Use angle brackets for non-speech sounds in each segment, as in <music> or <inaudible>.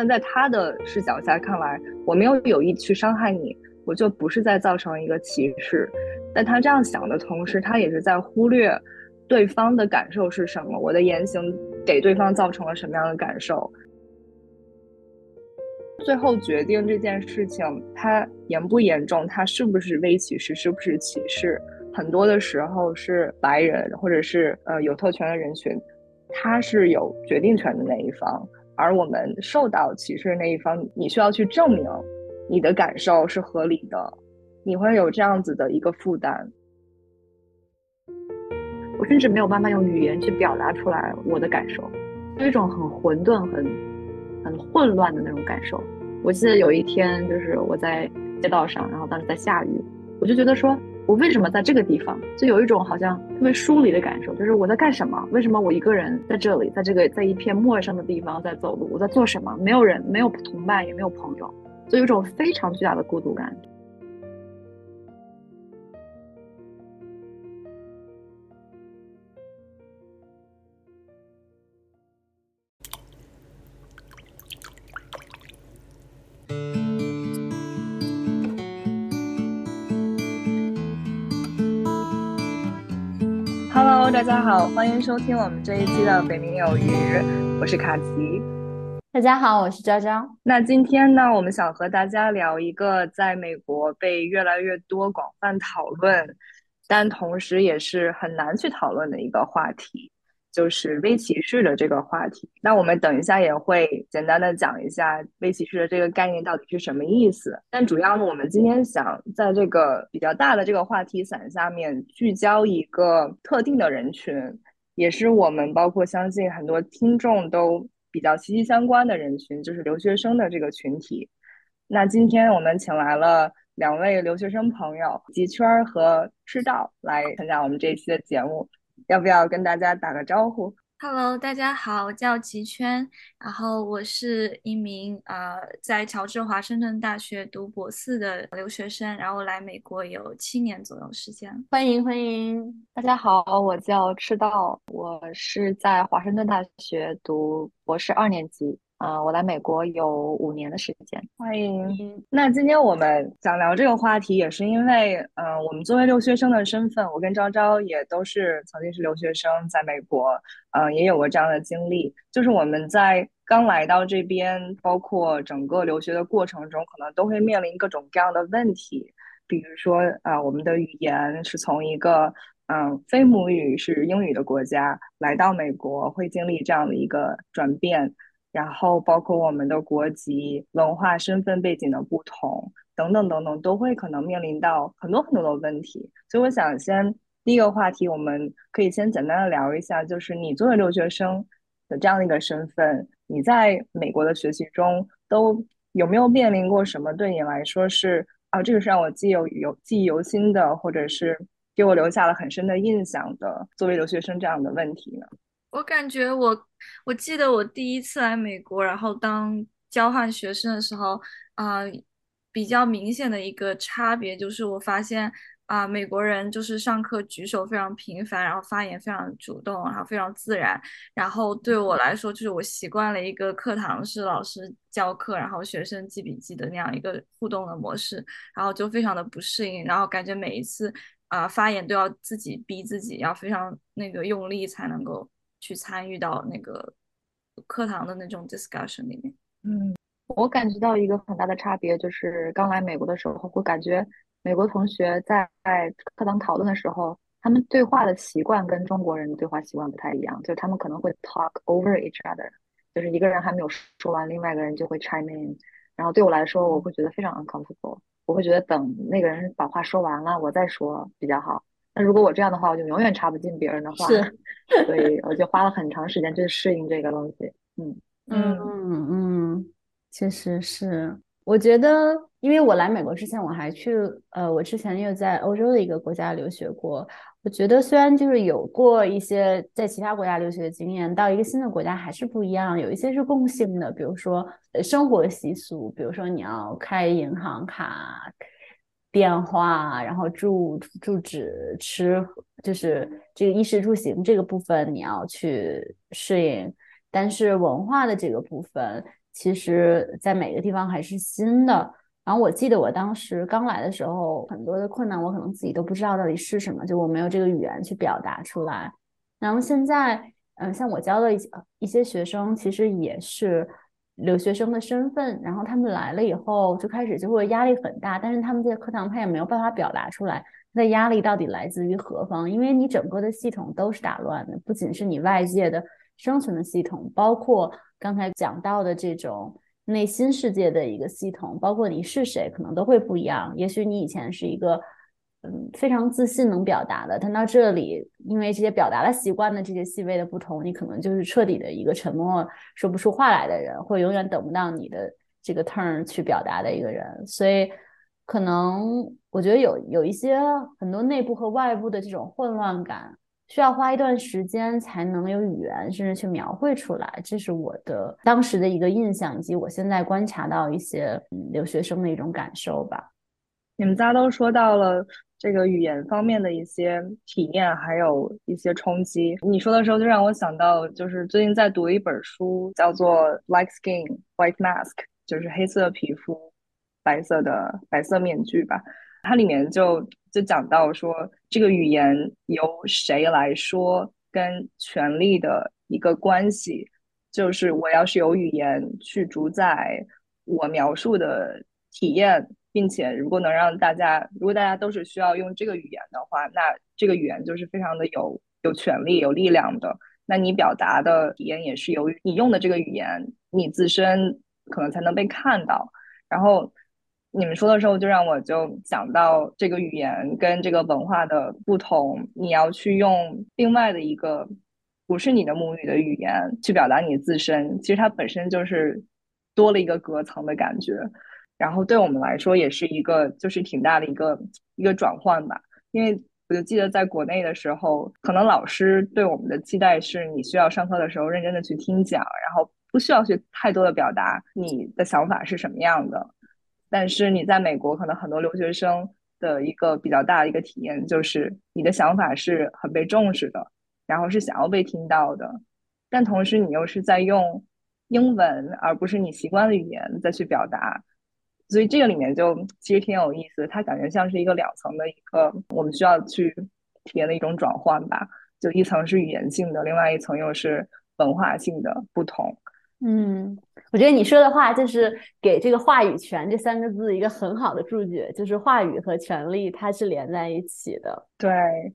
但在他的视角下看来，我没有有意去伤害你，我就不是在造成一个歧视。但他这样想的同时，他也是在忽略对方的感受是什么，我的言行给对方造成了什么样的感受。最后决定这件事情它严不严重，它是不是微歧视，是不是歧视，很多的时候是白人或者是呃有特权的人群，他是有决定权的那一方，而我们受到歧视的那一方，你需要去证明你的感受是合理的，你会有这样子的一个负担。我甚至没有办法用语言去表达出来我的感受，是一种很混沌、很。很混乱的那种感受。我记得有一天，就是我在街道上，然后当时在下雨，我就觉得说，我为什么在这个地方？就有一种好像特别疏离的感受，就是我在干什么？为什么我一个人在这里，在这个在一片陌生的地方在走路？我在做什么？没有人，没有同伴，也没有朋友，就有一种非常巨大的孤独感。大家好，欢迎收听我们这一期的《北冥有鱼》，我是卡奇。大家好，我是昭昭。那今天呢，我们想和大家聊一个在美国被越来越多广泛讨论，但同时也是很难去讨论的一个话题。就是微歧视的这个话题，那我们等一下也会简单的讲一下微歧视的这个概念到底是什么意思。但主要呢，我们今天想在这个比较大的这个话题伞下面聚焦一个特定的人群，也是我们包括相信很多听众都比较息息相关的人群，就是留学生的这个群体。那今天我们请来了两位留学生朋友吉圈和赤道来参加我们这一期的节目。要不要跟大家打个招呼？Hello，大家好，我叫齐圈，然后我是一名呃在乔治华盛顿大学读博士的留学生，然后来美国有七年左右时间。欢迎欢迎，大家好，我叫赤道，我是在华盛顿大学读博士二年级。啊，我来美国有五年的时间，欢迎。那今天我们想聊这个话题，也是因为，嗯，我们作为留学生的身份，我跟昭昭也都是曾经是留学生，在美国，嗯，也有过这样的经历。就是我们在刚来到这边，包括整个留学的过程中，可能都会面临各种各样的问题，比如说，啊，我们的语言是从一个，嗯，非母语是英语的国家来到美国，会经历这样的一个转变。然后包括我们的国籍、文化、身份背景的不同等等等等，都会可能面临到很多很多的问题。所以我想先第一个话题，我们可以先简单的聊一下，就是你作为留学生的这样的一个身份，你在美国的学习中都有没有面临过什么对你来说是啊，这个是让我记有有记忆犹新的，或者是给我留下了很深的印象的，作为留学生这样的问题呢？我感觉我，我记得我第一次来美国，然后当交换学生的时候，啊，比较明显的一个差别就是我发现啊，美国人就是上课举手非常频繁，然后发言非常主动，然后非常自然。然后对我来说，就是我习惯了一个课堂是老师教课，然后学生记笔记的那样一个互动的模式，然后就非常的不适应，然后感觉每一次啊发言都要自己逼自己，要非常那个用力才能够。去参与到那个课堂的那种 discussion 里面。嗯，我感觉到一个很大的差别，就是刚来美国的时候，会感觉美国同学在课堂讨论的时候，他们对话的习惯跟中国人的对话习惯不太一样，就是他们可能会 talk over each other，就是一个人还没有说完，另外一个人就会 chime in。然后对我来说，我会觉得非常 uncomfortable，我会觉得等那个人把话说完了，我再说比较好。那如果我这样的话，我就永远插不进别人的话，是，<laughs> 所以我就花了很长时间去适应这个东西。嗯嗯嗯嗯，确实是。我觉得，因为我来美国之前，我还去呃，我之前又在欧洲的一个国家留学过。我觉得虽然就是有过一些在其他国家留学的经验，到一个新的国家还是不一样。有一些是共性的，比如说生活习俗，比如说你要开银行卡。电话，然后住住址、吃，就是这个衣食住行这个部分你要去适应。但是文化的这个部分，其实在每个地方还是新的。然后我记得我当时刚来的时候，很多的困难我可能自己都不知道到底是什么，就我没有这个语言去表达出来。然后现在，嗯，像我教的一些一些学生，其实也是留学生的身份，然后他们来了以后就开始就会压力很大，但是他们在课堂他也没有办法表达出来，他的压力到底来自于何方？因为你整个的系统都是打乱的，不仅是你外界的生存的系统，包括刚才讲到的这种。内心世界的一个系统，包括你是谁，可能都会不一样。也许你以前是一个，嗯，非常自信能表达的，但到这里，因为这些表达的习惯的这些细微的不同，你可能就是彻底的一个沉默，说不出话来的人，或永远等不到你的这个 turn 去表达的一个人。所以，可能我觉得有有一些很多内部和外部的这种混乱感。需要花一段时间才能有语言，甚至去描绘出来。这是我的当时的一个印象，以及我现在观察到一些留学生的一种感受吧。你们家都说到了这个语言方面的一些体验，还有一些冲击。你说的时候就让我想到，就是最近在读一本书，叫做《Like Skin White Mask》，就是黑色皮肤，白色的白色面具吧。它里面就就讲到说，这个语言由谁来说，跟权力的一个关系，就是我要是有语言去主宰我描述的体验，并且如果能让大家，如果大家都是需要用这个语言的话，那这个语言就是非常的有有权利、有力量的。那你表达的体验也是由于你用的这个语言，你自身可能才能被看到，然后。你们说的时候，就让我就想到这个语言跟这个文化的不同。你要去用另外的一个不是你的母语的语言去表达你自身，其实它本身就是多了一个隔层的感觉。然后对我们来说，也是一个就是挺大的一个一个转换吧。因为我就记得在国内的时候，可能老师对我们的期待是你需要上课的时候认真的去听讲，然后不需要去太多的表达你的想法是什么样的。但是你在美国，可能很多留学生的一个比较大的一个体验就是，你的想法是很被重视的，然后是想要被听到的，但同时你又是在用英文而不是你习惯的语言再去表达，所以这个里面就其实挺有意思，它感觉像是一个两层的一个我们需要去体验的一种转换吧，就一层是语言性的，另外一层又是文化性的不同。嗯，我觉得你说的话就是给这个话语权这三个字一个很好的注解，就是话语和权利它是连在一起的。对，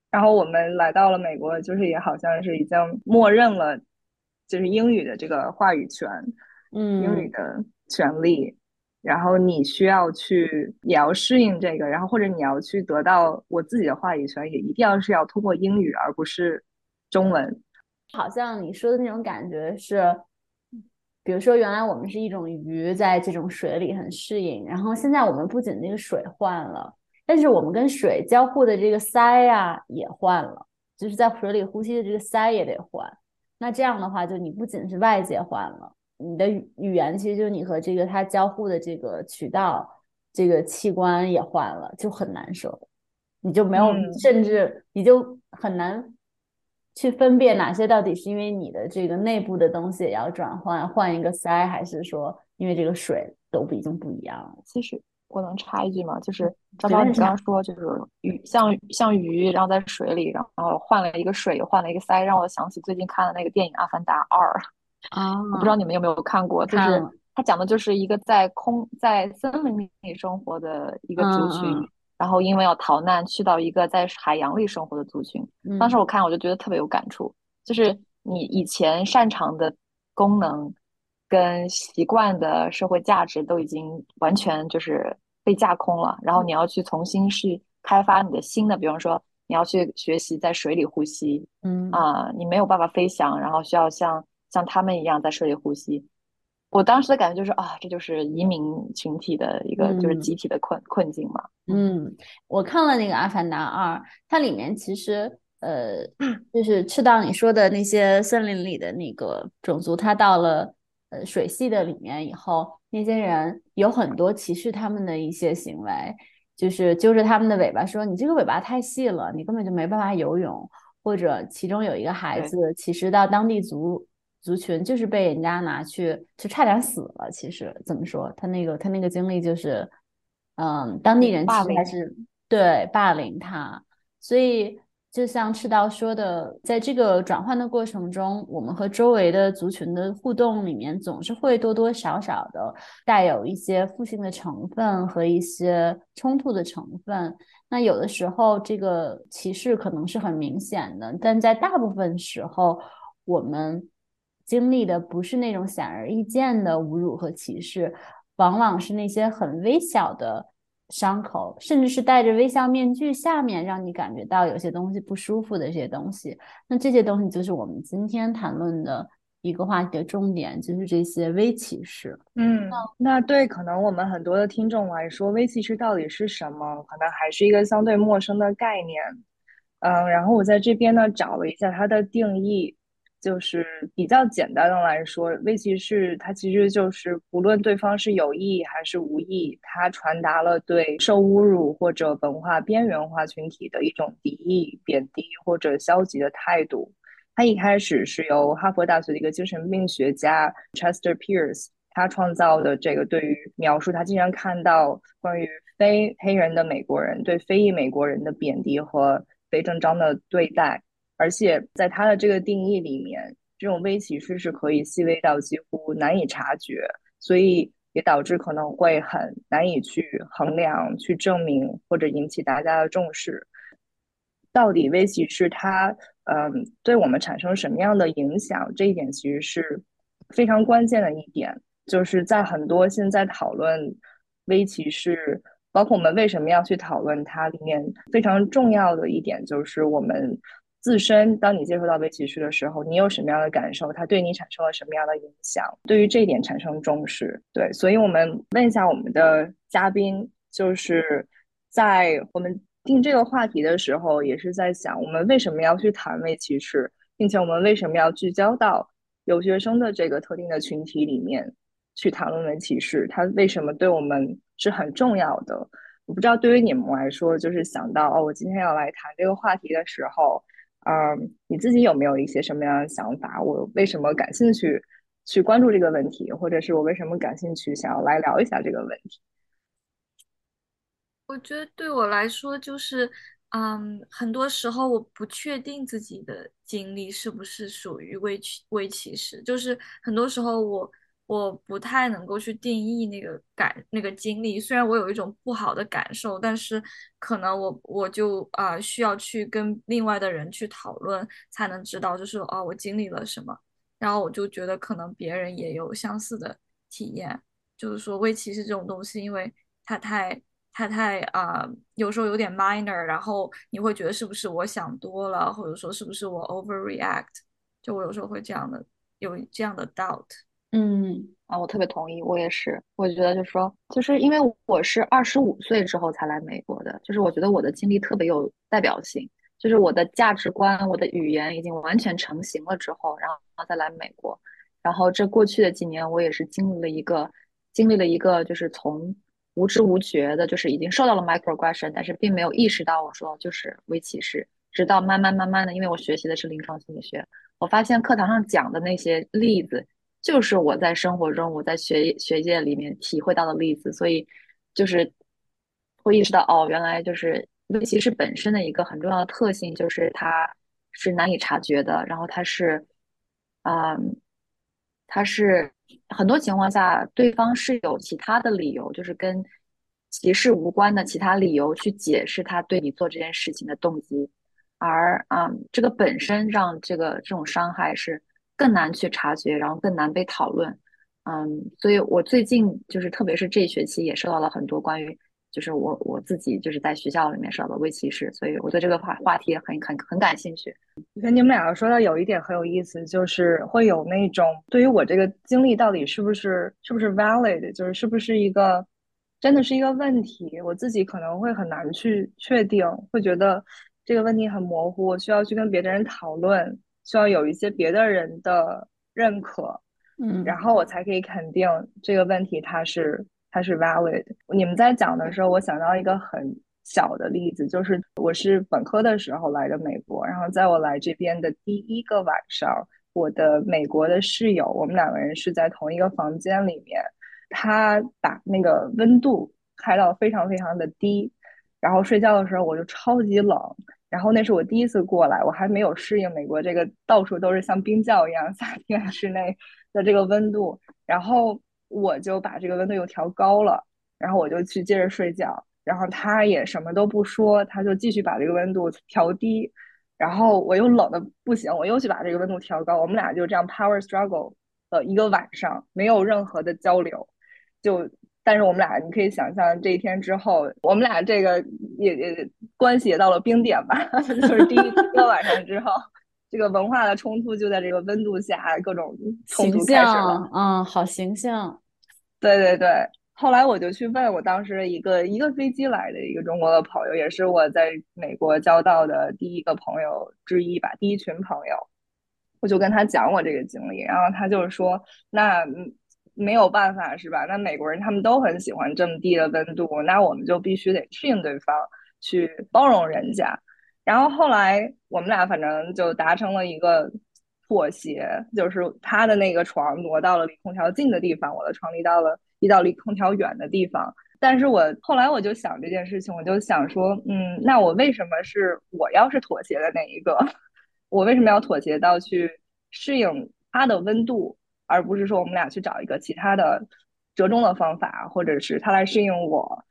然后我们来到了美国，就是也好像是已经默认了，就是英语的这个话语权，嗯，英语的权利，然后你需要去，也要适应这个，然后或者你要去得到我自己的话语权，也一定要是要通过英语而不是中文。好像你说的那种感觉是。比如说，原来我们是一种鱼，在这种水里很适应。然后现在我们不仅那个水换了，但是我们跟水交互的这个鳃呀也换了，就是在水里呼吸的这个鳃也得换。那这样的话，就你不仅是外界换了，你的语言其实就你和这个它交互的这个渠道、这个器官也换了，就很难受。你就没有，甚至你就很难。去分辨哪些到底是因为你的这个内部的东西也要转换，换一个鳃，还是说因为这个水都不已经不一样了？其实我能插一句吗？就是张张，你刚刚说就是鱼像像鱼，然后在水里，然后换了一个水，换了一个鳃，让我想起最近看的那个电影《阿凡达二》啊，我不知道你们有没有看过，就是它讲的就是一个在空在森林里生活的一个族群。然后因为要逃难，去到一个在海洋里生活的族群。当时我看，我就觉得特别有感触，就是你以前擅长的功能跟习惯的社会价值都已经完全就是被架空了。然后你要去重新去开发你的新的，比方说你要去学习在水里呼吸，嗯啊，你没有办法飞翔，然后需要像像他们一样在水里呼吸。我当时的感觉就是啊，这就是移民群体的一个就是集体的困困境嘛。嗯，我看了那个《阿凡达二》，它里面其实呃，<clears throat> 就是赤道你说的那些森林里的那个种族，它到了呃水系的里面以后，那些人有很多歧视他们的一些行为，就是揪着他们的尾巴说：“你这个尾巴太细了，你根本就没办法游泳。”或者其中有一个孩子歧视到当地族。族群就是被人家拿去，就差点死了。其实怎么说，他那个他那个经历就是，嗯，当地人其实还是对霸凌他，所以。就像赤道说的，在这个转换的过程中，我们和周围的族群的互动里面，总是会多多少少的带有一些负性的成分和一些冲突的成分。那有的时候，这个歧视可能是很明显的，但在大部分时候，我们经历的不是那种显而易见的侮辱和歧视，往往是那些很微小的。伤口，甚至是戴着微笑面具下面让你感觉到有些东西不舒服的这些东西，那这些东西就是我们今天谈论的一个话题的重点，就是这些微歧视。嗯，那对可能我们很多的听众来说，微歧视到底是什么？可能还是一个相对陌生的概念。嗯，然后我在这边呢找了一下它的定义。就是比较简单的来说，微歧视它其实就是不论对方是有意还是无意，它传达了对受侮辱或者文化边缘化群体的一种敌意、贬低或者消极的态度。它一开始是由哈佛大学的一个精神病学家 Chester Pierce 他创造的这个对于描述他经常看到关于非黑人的美国人对非裔美国人的贬低和非正当的对待。而且在他的这个定义里面，这种微歧视是可以细微到几乎难以察觉，所以也导致可能会很难以去衡量、去证明或者引起大家的重视。到底微歧视它，嗯，对我们产生什么样的影响？这一点其实是非常关键的一点，就是在很多现在讨论微歧视，包括我们为什么要去讨论它里面非常重要的一点，就是我们。自身，当你接触到微歧视的时候，你有什么样的感受？它对你产生了什么样的影响？对于这一点产生重视。对，所以我们问一下我们的嘉宾，就是在我们定这个话题的时候，也是在想，我们为什么要去谈微歧视，并且我们为什么要聚焦到留学生的这个特定的群体里面去谈论微歧视？它为什么对我们是很重要的？我不知道对于你们来说，就是想到哦，我今天要来谈这个话题的时候。嗯，你自己有没有一些什么样的想法？我为什么感兴趣去关注这个问题，或者是我为什么感兴趣想要来聊一下这个问题？我觉得对我来说，就是嗯，很多时候我不确定自己的经历是不是属于微歧微歧视，就是很多时候我。我不太能够去定义那个感那个经历，虽然我有一种不好的感受，但是可能我我就啊需要去跟另外的人去讨论，才能知道就是哦我经历了什么，然后我就觉得可能别人也有相似的体验，就是说微歧视这种东西，因为它太它太啊有时候有点 minor，然后你会觉得是不是我想多了，或者说是不是我 overreact，就我有时候会这样的有这样的 doubt。嗯啊，我特别同意，我也是。我觉得就是说，就是因为我是二十五岁之后才来美国的，就是我觉得我的经历特别有代表性，就是我的价值观、我的语言已经完全成型了之后，然后再来美国。然后这过去的几年，我也是经历了一个，经历了一个，就是从无知无觉的，就是已经受到了 microaggression，但是并没有意识到我说就是微歧视，直到慢慢慢慢的，因为我学习的是临床心理学，我发现课堂上讲的那些例子。就是我在生活中，我在学学界里面体会到的例子，所以就是会意识到，哦，原来就是歧视本身的一个很重要的特性，就是它是难以察觉的，然后它是，嗯，它是很多情况下对方是有其他的理由，就是跟歧视无关的其他理由去解释他对你做这件事情的动机，而嗯，这个本身让这个这种伤害是。更难去察觉，然后更难被讨论，嗯，所以我最近就是特别是这一学期也收到了很多关于，就是我我自己就是在学校里面受到的微歧视，所以我对这个话话题很很很感兴趣。我觉得你们两个说的有一点很有意思，就是会有那种对于我这个经历到底是不是是不是 valid，就是是不是一个真的是一个问题，我自己可能会很难去确定，会觉得这个问题很模糊，我需要去跟别的人讨论。需要有一些别的人的认可，嗯，然后我才可以肯定这个问题它是它是 valid。你们在讲的时候，我想到一个很小的例子，就是我是本科的时候来的美国，然后在我来这边的第一个晚上，我的美国的室友，我们两个人是在同一个房间里面，他把那个温度开到非常非常的低，然后睡觉的时候我就超级冷。然后那是我第一次过来，我还没有适应美国这个到处都是像冰窖一样 <laughs> 夏天室内的这个温度，然后我就把这个温度又调高了，然后我就去接着睡觉，然后他也什么都不说，他就继续把这个温度调低，然后我又冷的不行，我又去把这个温度调高，我们俩就这样 power struggle 了一个晚上，没有任何的交流，就。但是我们俩，你可以想象这一天之后，我们俩这个也也关系也到了冰点吧，<laughs> 就是第一个晚上之后，这个文化的冲突就在这个温度下各种冲突开始了。嗯，好形象。对对对，后来我就去问我当时一个一个飞机来的一个中国的朋友，也是我在美国交到的第一个朋友之一吧，第一群朋友，我就跟他讲我这个经历，然后他就是说那。没有办法是吧？那美国人他们都很喜欢这么低的温度，那我们就必须得适应对方，去包容人家。然后后来我们俩反正就达成了一个妥协，就是他的那个床挪到了离空调近的地方，我的床离到了移到离空调远的地方。但是我后来我就想这件事情，我就想说，嗯，那我为什么是我要是妥协的那一个？<laughs> 我为什么要妥协到去适应它的温度？而不是说我们俩去找一个其他的折中的方法，或者是他来适应我。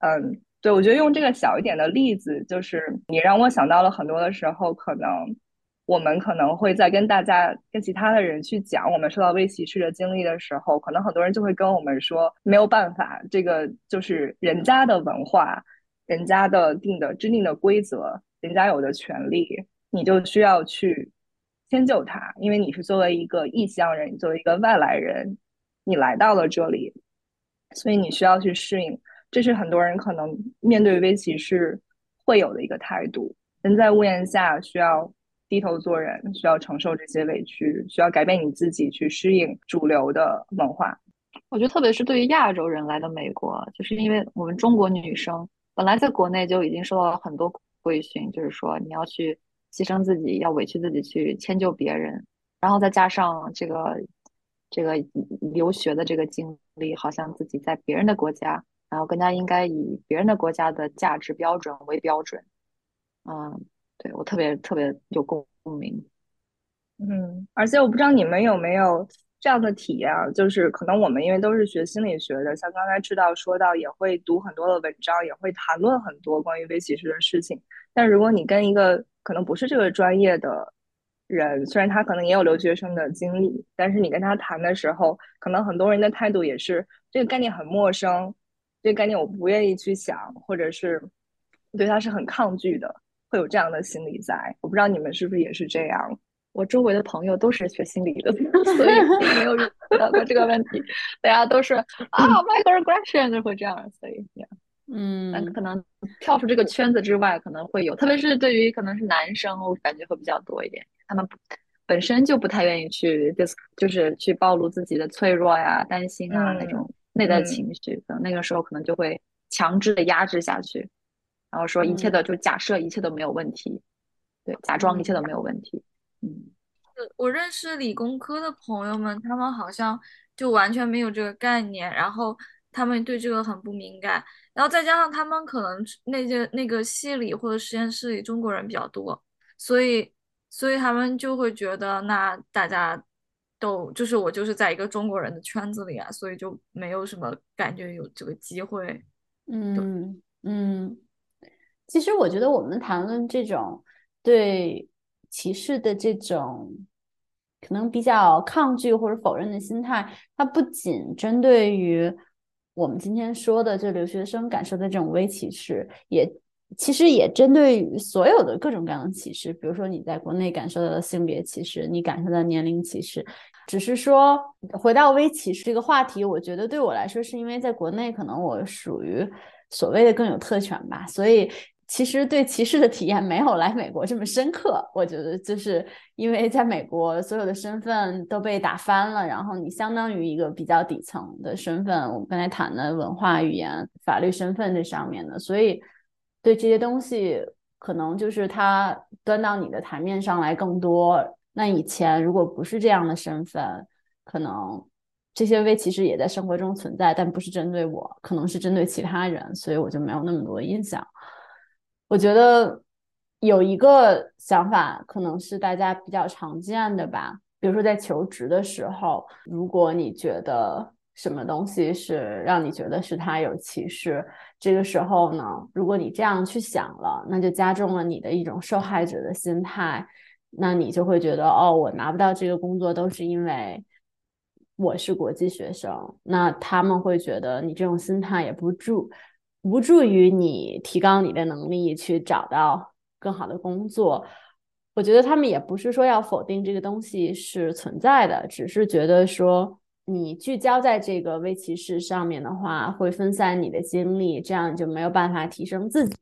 嗯，对，我觉得用这个小一点的例子，就是你让我想到了很多的时候，可能我们可能会在跟大家、跟其他的人去讲我们受到微歧视的经历的时候，可能很多人就会跟我们说没有办法，这个就是人家的文化，人家的定的制定的规则，人家有的权利，你就需要去。迁就他，因为你是作为一个异乡人，你作为一个外来人，你来到了这里，所以你需要去适应。这是很多人可能面对微歧视会有的一个态度。人在屋檐下，需要低头做人，需要承受这些委屈，需要改变你自己去适应主流的文化。我觉得，特别是对于亚洲人来的美国，就是因为我们中国女生本来在国内就已经受到了很多规训，就是说你要去。牺牲自己，要委屈自己去迁就别人，然后再加上这个这个留学的这个经历，好像自己在别人的国家，然后更加应该以别人的国家的价值标准为标准。嗯，对我特别特别有共鸣。嗯，而且我不知道你们有没有这样的体验，就是可能我们因为都是学心理学的，像刚才知道说到，也会读很多的文章，也会谈论很多关于微歧视的事情。但如果你跟一个可能不是这个专业的人，虽然他可能也有留学生的经历，但是你跟他谈的时候，可能很多人的态度也是这个概念很陌生，这个概念我不愿意去想，或者是对他是很抗拒的，会有这样的心理在。我不知道你们是不是也是这样？我周围的朋友都是学心理的，<laughs> 所以没有遇到过这个问题。<laughs> 大家都是啊，microaggression 就会这样，所以。嗯，但可能跳出这个圈子之外，可能会有，特别是对于可能是男生，我感觉会比较多一点。他们本身就不太愿意去就是就是去暴露自己的脆弱呀、担心啊那种内在情绪。可能那个时候可能就会强制的压制下去，然后说一切的就假设一切都没有问题，对，假装一切都没有问题。嗯，我认识理工科的朋友们，他们好像就完全没有这个概念，然后。他们对这个很不敏感，然后再加上他们可能那些那个系里或者实验室里中国人比较多，所以所以他们就会觉得那大家都就是我就是在一个中国人的圈子里啊，所以就没有什么感觉有这个机会。嗯嗯，其实我觉得我们谈论这种对歧视的这种可能比较抗拒或者否认的心态，它不仅针对于。我们今天说的，就留学生感受的这种微歧视，也其实也针对于所有的各种各样的歧视。比如说你在国内感受到的性别歧视，你感受到年龄歧视，只是说回到微歧视这个话题，我觉得对我来说，是因为在国内可能我属于所谓的更有特权吧，所以。其实对歧视的体验没有来美国这么深刻，我觉得就是因为在美国所有的身份都被打翻了，然后你相当于一个比较底层的身份。我们刚才谈的文化、语言、法律身份这上面的，所以对这些东西可能就是它端到你的台面上来更多。那以前如果不是这样的身份，可能这些微歧视也在生活中存在，但不是针对我，可能是针对其他人，所以我就没有那么多印象。我觉得有一个想法，可能是大家比较常见的吧，比如说在求职的时候，如果你觉得什么东西是让你觉得是他有歧视，这个时候呢，如果你这样去想了，那就加重了你的一种受害者的心态，那你就会觉得哦，我拿不到这个工作都是因为。我是国际学生，那他们会觉得你这种心态也不助无助于你提高你的能力，去找到更好的工作。我觉得他们也不是说要否定这个东西是存在的，只是觉得说你聚焦在这个微歧视上面的话，会分散你的精力，这样就没有办法提升自己，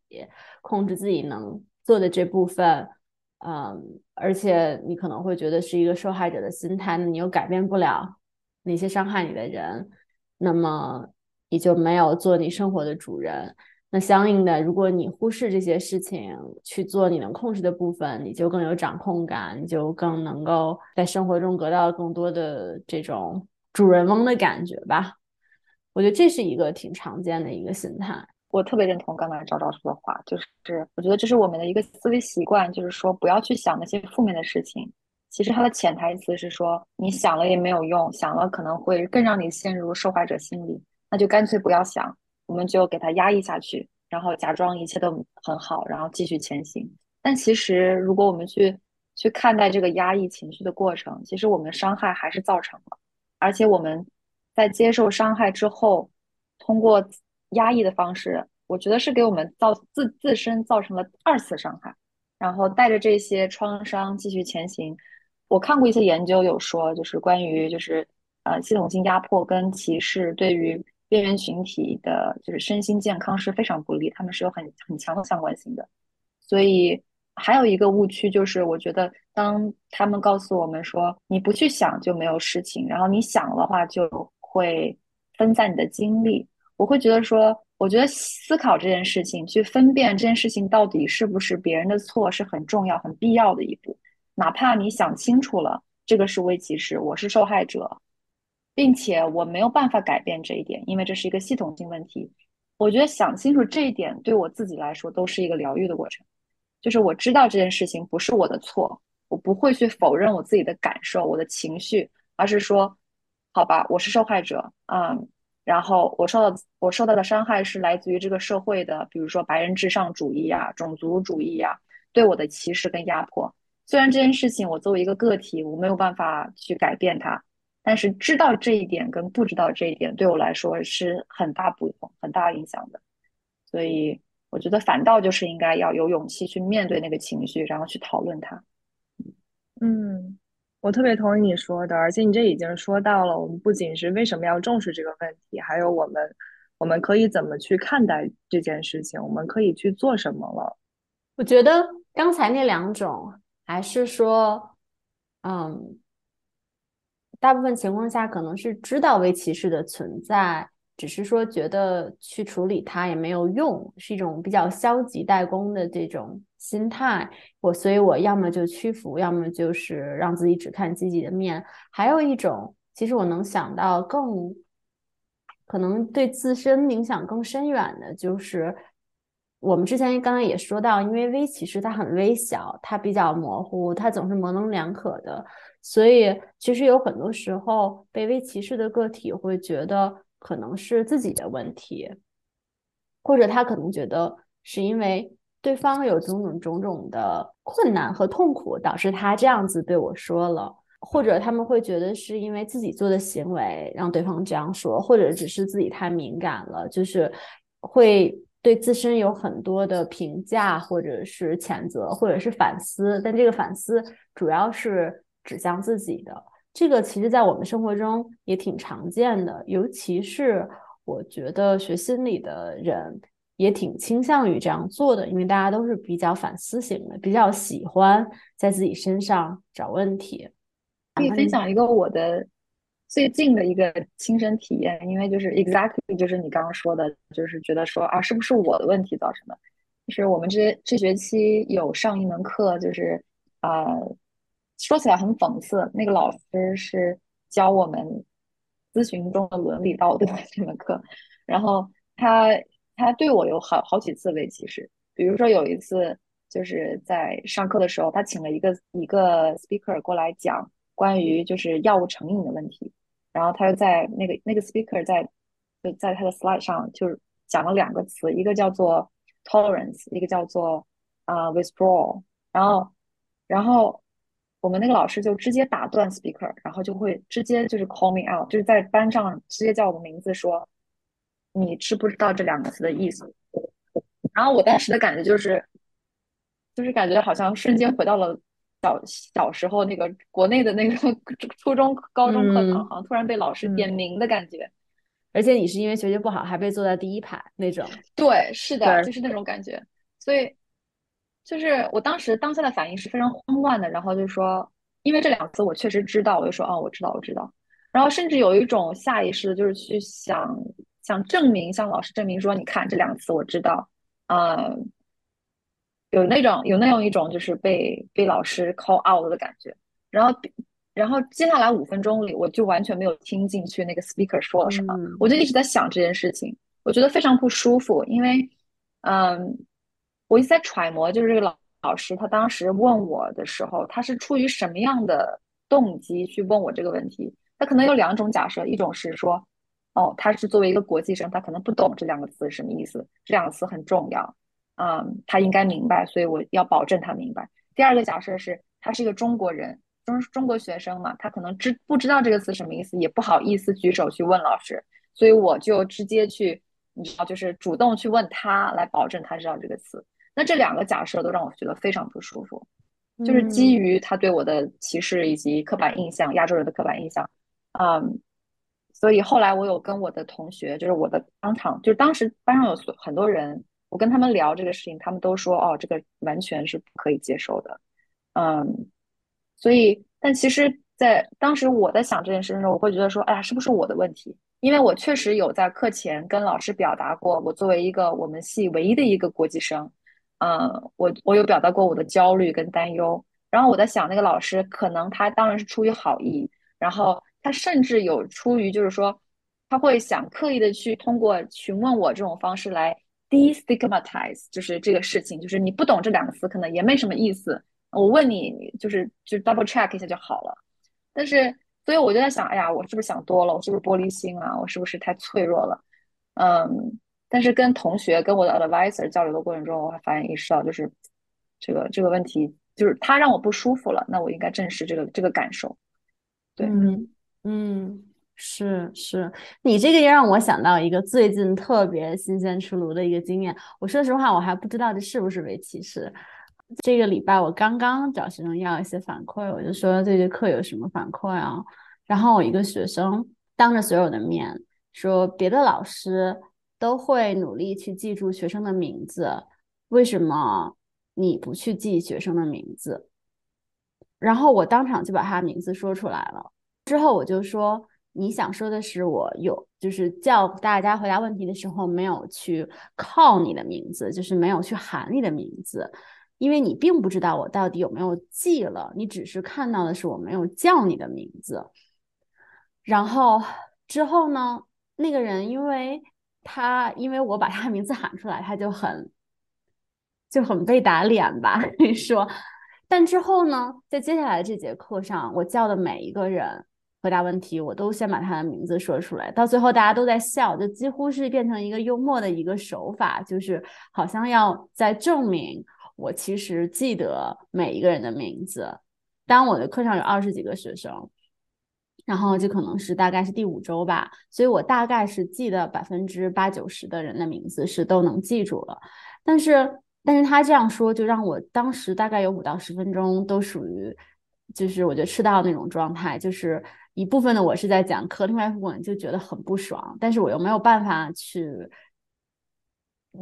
控制自己能做的这部分。嗯，而且你可能会觉得是一个受害者的心态，那你又改变不了。那些伤害你的人，那么你就没有做你生活的主人。那相应的，如果你忽视这些事情，去做你能控制的部分，你就更有掌控感，你就更能够在生活中得到更多的这种主人翁的感觉吧。我觉得这是一个挺常见的一个心态。我特别认同刚才赵赵说的话，就是我觉得这是我们的一个思维习惯，就是说不要去想那些负面的事情。其实它的潜台词是说，你想了也没有用，想了可能会更让你陷入受害者心理，那就干脆不要想，我们就给它压抑下去，然后假装一切都很好，然后继续前行。但其实，如果我们去去看待这个压抑情绪的过程，其实我们伤害还是造成了，而且我们在接受伤害之后，通过压抑的方式，我觉得是给我们造自自身造成了二次伤害，然后带着这些创伤继续前行。我看过一些研究，有说就是关于就是呃系统性压迫跟歧视对于边缘群体的，就是身心健康是非常不利，他们是有很很强的相关性的。所以还有一个误区就是，我觉得当他们告诉我们说你不去想就没有事情，然后你想的话就会分散你的精力，我会觉得说，我觉得思考这件事情，去分辨这件事情到底是不是别人的错，是很重要、很必要的一步。哪怕你想清楚了，这个是微歧视，我是受害者，并且我没有办法改变这一点，因为这是一个系统性问题。我觉得想清楚这一点，对我自己来说都是一个疗愈的过程。就是我知道这件事情不是我的错，我不会去否认我自己的感受、我的情绪，而是说，好吧，我是受害者，嗯，然后我受到我受到的伤害是来自于这个社会的，比如说白人至上主义呀、种族主义呀对我的歧视跟压迫。虽然这件事情我作为一个个体，我没有办法去改变它，但是知道这一点跟不知道这一点对我来说是很大不同、很大影响的。所以我觉得反倒就是应该要有勇气去面对那个情绪，然后去讨论它。嗯，我特别同意你说的，而且你这已经说到了，我们不仅是为什么要重视这个问题，还有我们我们可以怎么去看待这件事情，我们可以去做什么了。我觉得刚才那两种。还是说，嗯，大部分情况下可能是知道微歧视的存在，只是说觉得去处理它也没有用，是一种比较消极怠工的这种心态。我所以，我要么就屈服，要么就是让自己只看积极的面。还有一种，其实我能想到更可能对自身影响更深远的，就是。我们之前刚才也说到，因为微歧视它很微小，它比较模糊，它总是模棱两可的，所以其实有很多时候被微歧视的个体会觉得可能是自己的问题，或者他可能觉得是因为对方有种种种种的困难和痛苦导致他这样子对我说了，或者他们会觉得是因为自己做的行为让对方这样说，或者只是自己太敏感了，就是会。对自身有很多的评价，或者是谴责，或者是反思，但这个反思主要是指向自己的。这个其实，在我们生活中也挺常见的，尤其是我觉得学心理的人也挺倾向于这样做的，因为大家都是比较反思型的，比较喜欢在自己身上找问题。可以分享一个我的。最近的一个亲身体验，因为就是 exactly 就是你刚刚说的，就是觉得说啊，是不是我的问题造成的？就是我们这这学期有上一门课，就是呃说起来很讽刺，那个老师是教我们咨询中的伦理道德这门课，然后他他对我有好好几次为歧视，比如说有一次就是在上课的时候，他请了一个一个 speaker 过来讲关于就是药物成瘾的问题，然后他就在那个那个 speaker 在就在他的 slide 上就是讲了两个词，一个叫做 tolerance，一个叫做啊 withdrawal，然后然后。我们那个老师就直接打断 speaker，然后就会直接就是 call me out，就是在班上直接叫我的名字，说你知不知道这两个词的意思？然后我当时的感觉就是，就是感觉好像瞬间回到了小小时候那个国内的那个初中、高中课堂，好像突然被老师点名的感觉。而且你是因为学习不好，还被坐在第一排那种。对，是的，就是那种感觉。所以。就是我当时当下的反应是非常慌乱的，然后就说，因为这两个词我确实知道，我就说，哦，我知道，我知道。然后甚至有一种下意识的，就是去想想证明，向老师证明说，你看这两个词我知道，嗯，有那种有那样一种就是被被老师 call out 的感觉。然后然后接下来五分钟里，我就完全没有听进去那个 speaker 说了什么，我就一直在想这件事情，我觉得非常不舒服，因为，嗯。我一直在揣摩，就是这个老老师他当时问我的时候，他是出于什么样的动机去问我这个问题？他可能有两种假设，一种是说，哦，他是作为一个国际生，他可能不懂这两个词是什么意思，这两个词很重要，嗯，他应该明白，所以我要保证他明白。第二个假设是，他是一个中国人，中中国学生嘛，他可能知不知道这个词什么意思，也不好意思举手去问老师，所以我就直接去，你知道，就是主动去问他，来保证他知道这个词。那这两个假设都让我觉得非常不舒服，就是基于他对我的歧视以及刻板印象，亚洲人的刻板印象，嗯，所以后来我有跟我的同学，就是我的当场，就是当时班上有很多人，我跟他们聊这个事情，他们都说，哦，这个完全是不可以接受的，嗯，所以，但其实，在当时我在想这件事的时候，我会觉得说，哎呀，是不是我的问题？因为我确实有在课前跟老师表达过，我作为一个我们系唯一的一个国际生。嗯，我我有表达过我的焦虑跟担忧，然后我在想，那个老师可能他当然是出于好意，然后他甚至有出于就是说，他会想刻意的去通过询问我这种方式来 destigmatize，就是这个事情，就是你不懂这两个词可能也没什么意思，我问你，就是就 double check 一下就好了。但是，所以我就在想，哎呀，我是不是想多了？我是不是玻璃心啊？我是不是太脆弱了？嗯。但是跟同学、跟我的 advisor 交流的过程中，我还发现意识到，就是这个这个问题，就是他让我不舒服了，那我应该正视这个这个感受。对，嗯嗯，是是，你这个也让我想到一个最近特别新鲜出炉的一个经验。我说实话，我还不知道这是不是为歧视。这个礼拜我刚刚找学生要一些反馈，我就说这节课有什么反馈啊？然后我一个学生当着所有的面说，别的老师。都会努力去记住学生的名字，为什么你不去记学生的名字？然后我当场就把他名字说出来了。之后我就说，你想说的是我有，就是叫大家回答问题的时候没有去靠你的名字，就是没有去喊你的名字，因为你并不知道我到底有没有记了，你只是看到的是我没有叫你的名字。然后之后呢，那个人因为。他因为我把他名字喊出来，他就很就很被打脸吧。你 <laughs> 说，但之后呢，在接下来这节课上，我叫的每一个人回答问题，我都先把他的名字说出来。到最后大家都在笑，就几乎是变成一个幽默的一个手法，就是好像要在证明我其实记得每一个人的名字。当我的课上有二十几个学生。然后就可能是大概是第五周吧，所以我大概是记得百分之八九十的人的名字是都能记住了。但是，但是他这样说，就让我当时大概有五到十分钟都属于，就是我觉得迟到那种状态，就是一部分的我是在讲课，另外一部分就觉得很不爽，但是我又没有办法去。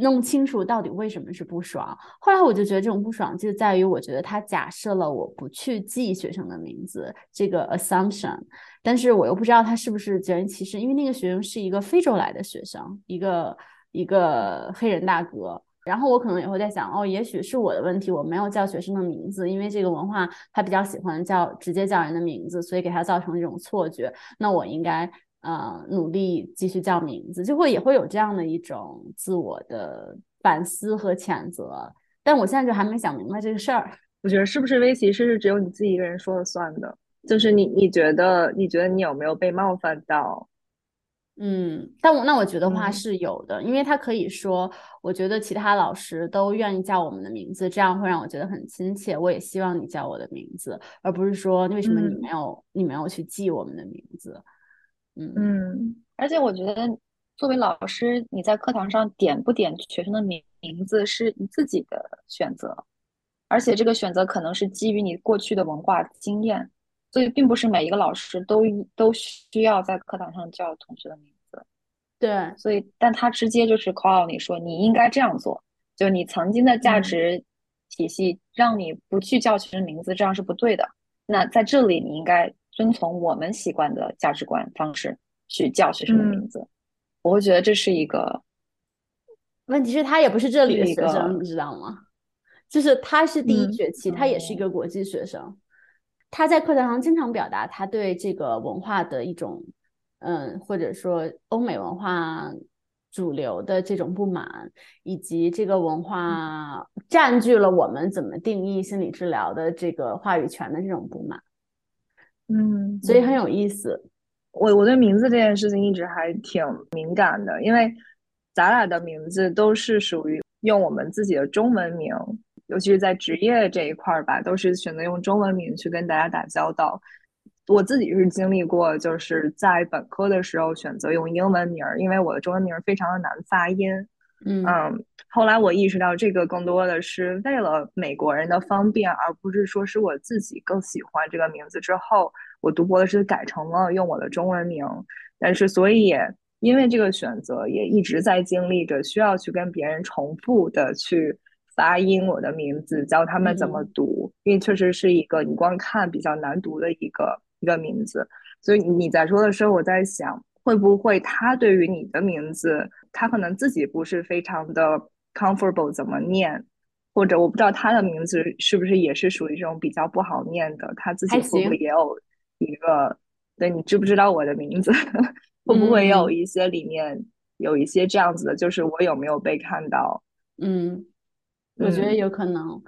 弄清楚到底为什么是不爽。后来我就觉得这种不爽就在于，我觉得他假设了我不去记学生的名字这个 assumption，但是我又不知道他是不是责任歧视，因为那个学生是一个非洲来的学生，一个一个黑人大哥。然后我可能也会在想，哦，也许是我的问题，我没有叫学生的名字，因为这个文化他比较喜欢叫直接叫人的名字，所以给他造成这种错觉。那我应该呃努力继续叫名字，就会也会有这样的一种自我的反思和谴责。但我现在就还没想明白这个事儿。我觉得是不是微歧视是只有你自己一个人说了算的？就是你你觉得你觉得你有没有被冒犯到？嗯，但我那我觉得话是有的，因为他可以说，我觉得其他老师都愿意叫我们的名字，这样会让我觉得很亲切。我也希望你叫我的名字，而不是说为什么你没有你没有去记我们的名字。嗯嗯，而且我觉得作为老师，你在课堂上点不点学生的名名字是你自己的选择，而且这个选择可能是基于你过去的文化经验。所以，并不是每一个老师都都需要在课堂上叫同学的名字。对，所以，但他直接就是 call 你说你应该这样做，就你曾经的价值体系让你不去叫学生名字，这样是不对的。那在这里，你应该遵从我们习惯的价值观方式去叫学生的名字。我会觉得这是一个问题，是他也不是这里的学生，你知道吗？就是他是第一学期，他也是一个国际学生。他在课堂上经常表达他对这个文化的一种，嗯，或者说欧美文化主流的这种不满，以及这个文化占据了我们怎么定义心理治疗的这个话语权的这种不满。嗯，所以很有意思。我我对名字这件事情一直还挺敏感的，因为咱俩的名字都是属于用我们自己的中文名。尤其是在职业这一块儿吧，都是选择用中文名去跟大家打交道。我自己是经历过，就是在本科的时候选择用英文名，因为我的中文名非常的难发音。嗯，后来我意识到这个更多的是为了美国人的方便，而不是说是我自己更喜欢这个名字。之后我读博的时候改成了用我的中文名，但是所以也因为这个选择，也一直在经历着需要去跟别人重复的去。发音我的名字，教他们怎么读，因为确实是一个你光看比较难读的一个一个名字。所以你在说的时候，我在想，会不会他对于你的名字，他可能自己不是非常的 comfortable 怎么念，或者我不知道他的名字是不是也是属于这种比较不好念的，他自己会不会也有一个？对你知不知道我的名字？<laughs> 会不会有一些里面有一些这样子的？就是我有没有被看到？嗯。我觉得有可能，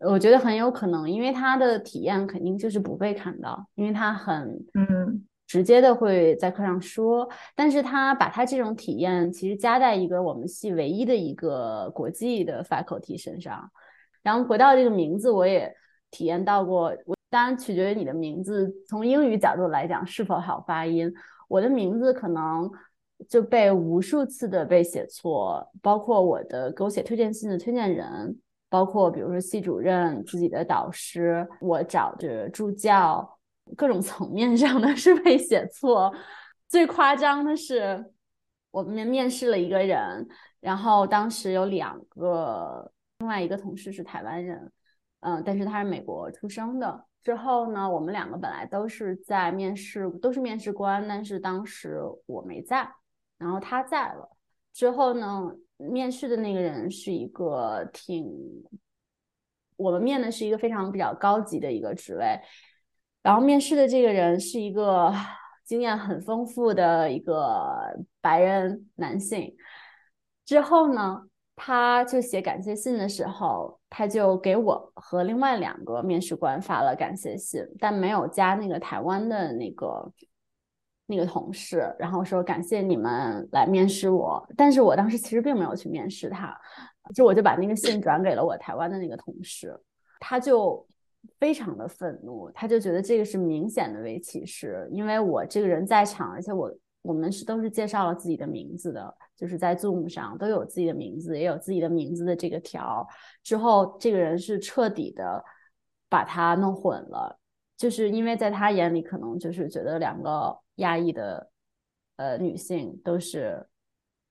我觉得很有可能，因为他的体验肯定就是不被看到，因为他很嗯。直接的会在课上说，但是他把他这种体验其实加在一个我们系唯一的一个国际的 faculty 身上，然后回到这个名字，我也体验到过，我当然取决于你的名字从英语角度来讲是否好发音，我的名字可能。就被无数次的被写错，包括我的给我写推荐信的推荐人，包括比如说系主任自己的导师，我找着助教，各种层面上的 <laughs> 是被写错。最夸张的是，我们面试了一个人，然后当时有两个，另外一个同事是台湾人，嗯，但是他是美国出生的。之后呢，我们两个本来都是在面试，都是面试官，但是当时我没在。然后他在了之后呢，面试的那个人是一个挺，我们面的是一个非常比较高级的一个职位，然后面试的这个人是一个经验很丰富的一个白人男性。之后呢，他就写感谢信的时候，他就给我和另外两个面试官发了感谢信，但没有加那个台湾的那个。那个同事，然后说感谢你们来面试我，但是我当时其实并没有去面试他，就我就把那个信转给了我台湾的那个同事，他就非常的愤怒，他就觉得这个是明显的微歧视，因为我这个人在场，而且我我们是都是介绍了自己的名字的，就是在 Zoom 上都有自己的名字，也有自己的名字的这个条，之后这个人是彻底的把他弄混了，就是因为在他眼里可能就是觉得两个。压抑的，呃，女性都是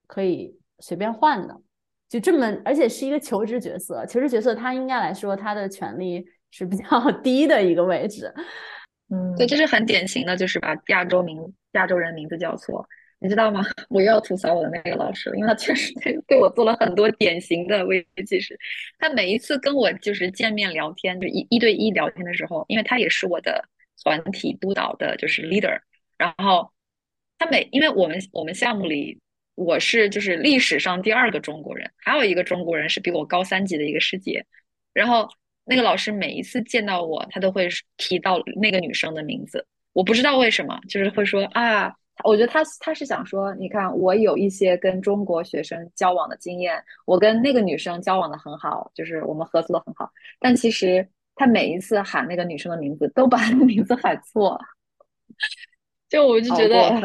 可以随便换的，就这么，而且是一个求职角色。求职角色，他应该来说，他的权利是比较 <laughs> 低的一个位置。嗯，对，这是很典型的，就是把亚洲名、亚洲人名字叫错。你知道吗？<laughs> 我又要吐槽我的那个老师，因为他确实对对我做了很多典型的危机师。他每一次跟我就是见面聊天，就一一对一聊天的时候，因为他也是我的团体督导的，就是 leader。然后他每因为我们我们项目里我是就是历史上第二个中国人，还有一个中国人是比我高三级的一个师姐。然后那个老师每一次见到我，他都会提到那个女生的名字。我不知道为什么，就是会说啊。我觉得他他是想说，你看我有一些跟中国学生交往的经验，我跟那个女生交往的很好，就是我们合作的很好。但其实他每一次喊那个女生的名字，都把那个名字喊错，就我就觉得，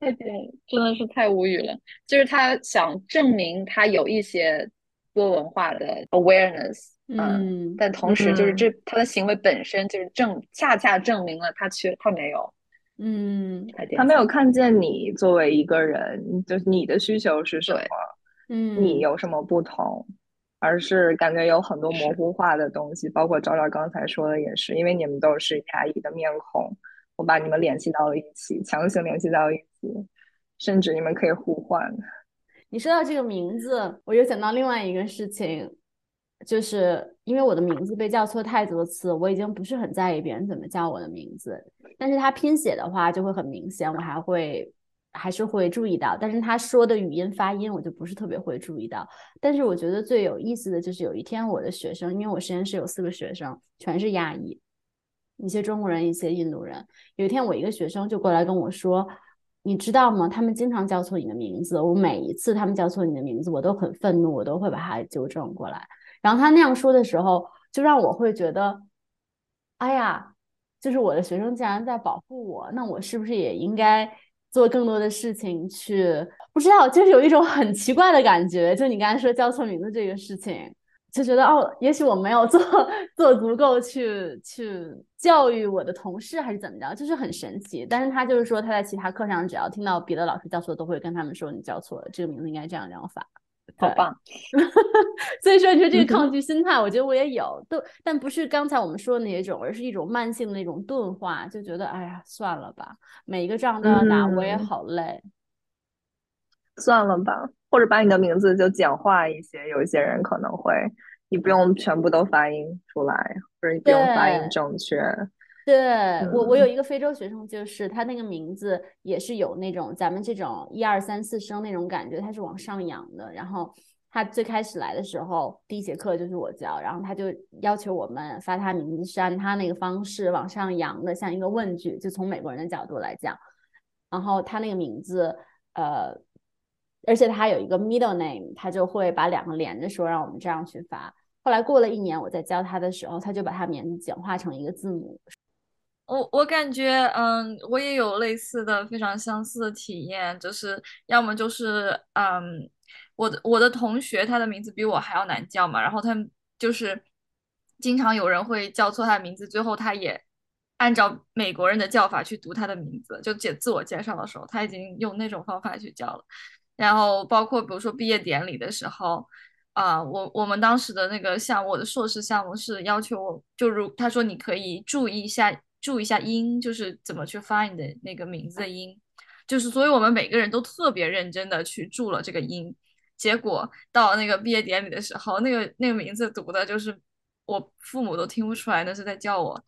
太对，真的是太无语了。就是他想证明他有一些多文化的 awareness，嗯，但同时就是这他的行为本身就是证，恰恰证明了他缺他没有。嗯，他没有看见你作为一个人，就是你的需求是什么，嗯，你有什么不同，而是感觉有很多模糊化的东西，包括赵赵刚才说的也是，因为你们都是亚裔的面孔，我把你们联系到了一起，强行联系到了一起，甚至你们可以互换。你说到这个名字，我又想到另外一个事情。就是因为我的名字被叫错太多次，我已经不是很在意别人怎么叫我的名字。但是他拼写的话就会很明显，我还会还是会注意到。但是他说的语音发音，我就不是特别会注意到。但是我觉得最有意思的就是有一天我的学生，因为我实验室有四个学生，全是亚裔，一些中国人，一些印度人。有一天我一个学生就过来跟我说：“你知道吗？他们经常叫错你的名字。我每一次他们叫错你的名字，我都很愤怒，我都会把它纠正过来。”然后他那样说的时候，就让我会觉得，哎呀，就是我的学生竟然在保护我，那我是不是也应该做更多的事情去？不知道，就是有一种很奇怪的感觉。就你刚才说叫错名字这个事情，就觉得哦，也许我没有做做足够去去教育我的同事，还是怎么着，就是很神奇。但是他就是说他在其他课上，只要听到别的老师教错，都会跟他们说你教错了，这个名字应该这样这样发。好棒，<laughs> 所以说你说这个抗拒心态，我觉得我也有，都但不是刚才我们说的那种，而是一种慢性的那种钝化，就觉得哎呀算了吧，每一个仗都要打，我也好累，算了吧，或者把你的名字就简化一些，有一些人可能会，你不用全部都发音出来，或者你不用发音正确。对我，我有一个非洲学生，就是他那个名字也是有那种咱们这种一二三四声那种感觉，他是往上扬的。然后他最开始来的时候，第一节课就是我教，然后他就要求我们发他名字是按他那个方式往上扬的，像一个问句，就从美国人的角度来讲。然后他那个名字，呃，而且他有一个 middle name，他就会把两个连着说，让我们这样去发。后来过了一年，我在教他的时候，他就把他名字简化成一个字母。我我感觉，嗯，我也有类似的非常相似的体验，就是要么就是，嗯，我的我的同学他的名字比我还要难叫嘛，然后他就是经常有人会叫错他的名字，最后他也按照美国人的叫法去读他的名字，就介自我介绍的时候，他已经用那种方法去叫了。然后包括比如说毕业典礼的时候，啊，我我们当时的那个项目，我的硕士项目是要求我，就如他说你可以注意一下。注意一下音，就是怎么去发你的那个名字的音，就是所以我们每个人都特别认真的去注了这个音，结果到那个毕业典礼的时候，那个那个名字读的就是我父母都听不出来那是在叫我，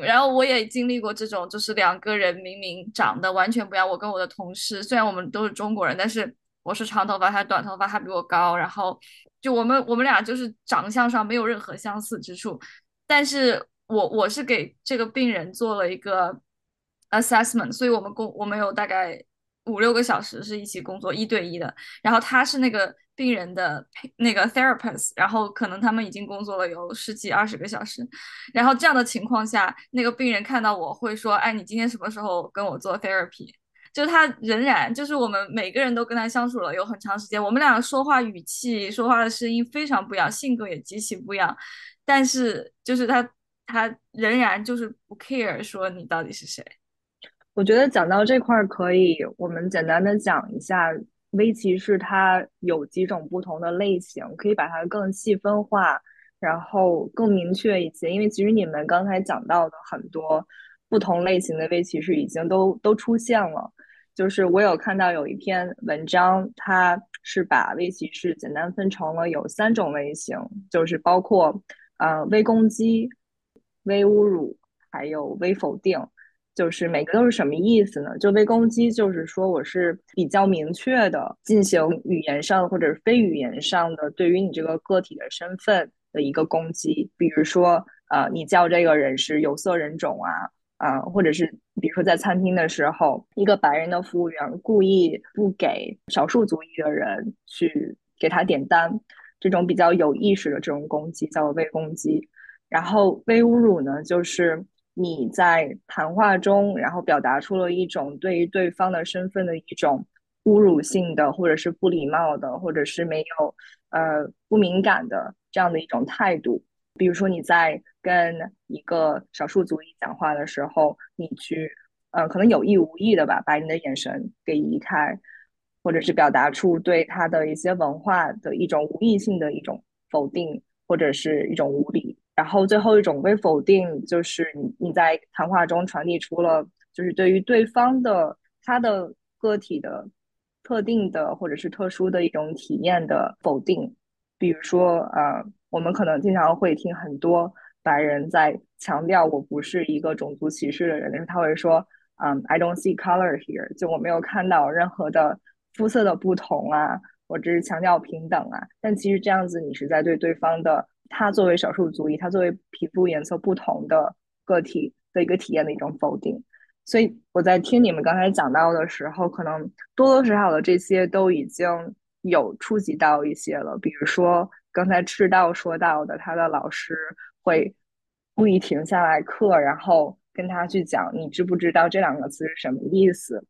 然后我也经历过这种，就是两个人明明长得完全不一样，我跟我的同事虽然我们都是中国人，但是我是长头发，他短头发，他比我高，然后就我们我们俩就是长相上没有任何相似之处，但是。我我是给这个病人做了一个 assessment，所以我们工我们有大概五六个小时是一起工作一对一的。然后他是那个病人的那个 therapist，然后可能他们已经工作了有十几二十个小时。然后这样的情况下，那个病人看到我会说：“哎，你今天什么时候跟我做 therapy？” 就他仍然就是我们每个人都跟他相处了有很长时间，我们俩说话语气、说话的声音非常不一样，性格也极其不一样。但是就是他。他仍然就是不 care 说你到底是谁。我觉得讲到这块儿，可以我们简单的讲一下微歧视，它有几种不同的类型，可以把它更细分化，然后更明确一些。因为其实你们刚才讲到的很多不同类型的微歧视已经都都出现了。就是我有看到有一篇文章，它是把微歧视简单分成了有三种类型，就是包括呃微攻击、微侮辱，还有微否定。就是每个都是什么意思呢？就微攻击，就是说我是比较明确的进行语言上或者非语言上的对于你这个个体的身份的一个攻击，比如说呃，你叫这个人是有色人种啊。啊，或者是比如说在餐厅的时候，一个白人的服务员故意不给少数族裔的人去给他点单，这种比较有意识的这种攻击叫做微攻击。然后微侮辱呢，就是你在谈话中，然后表达出了一种对于对方的身份的一种侮辱性的，或者是不礼貌的，或者是没有呃不敏感的这样的一种态度。比如说你在跟一个少数族裔讲话的时候，你去，呃，可能有意无意的吧，把你的眼神给移开，或者是表达出对他的一些文化的一种无意性的一种否定，或者是一种无理。然后最后一种被否定，就是你你在谈话中传递出了，就是对于对方的他的个体的特定的或者是特殊的一种体验的否定。比如说，呃，我们可能经常会听很多。白人在强调我不是一个种族歧视的人，但是他会说，嗯，I don't see color here，就我没有看到任何的肤色的不同啊，我只是强调平等啊。但其实这样子，你是在对对方的他作为少数族裔，他作为皮肤颜色不同的个体的一个体验的一种否定。所以我在听你们刚才讲到的时候，可能多多少少的这些都已经有触及到一些了，比如说刚才赤道说到的他的老师。会故意停下来课，然后跟他去讲，你知不知道这两个词是什么意思？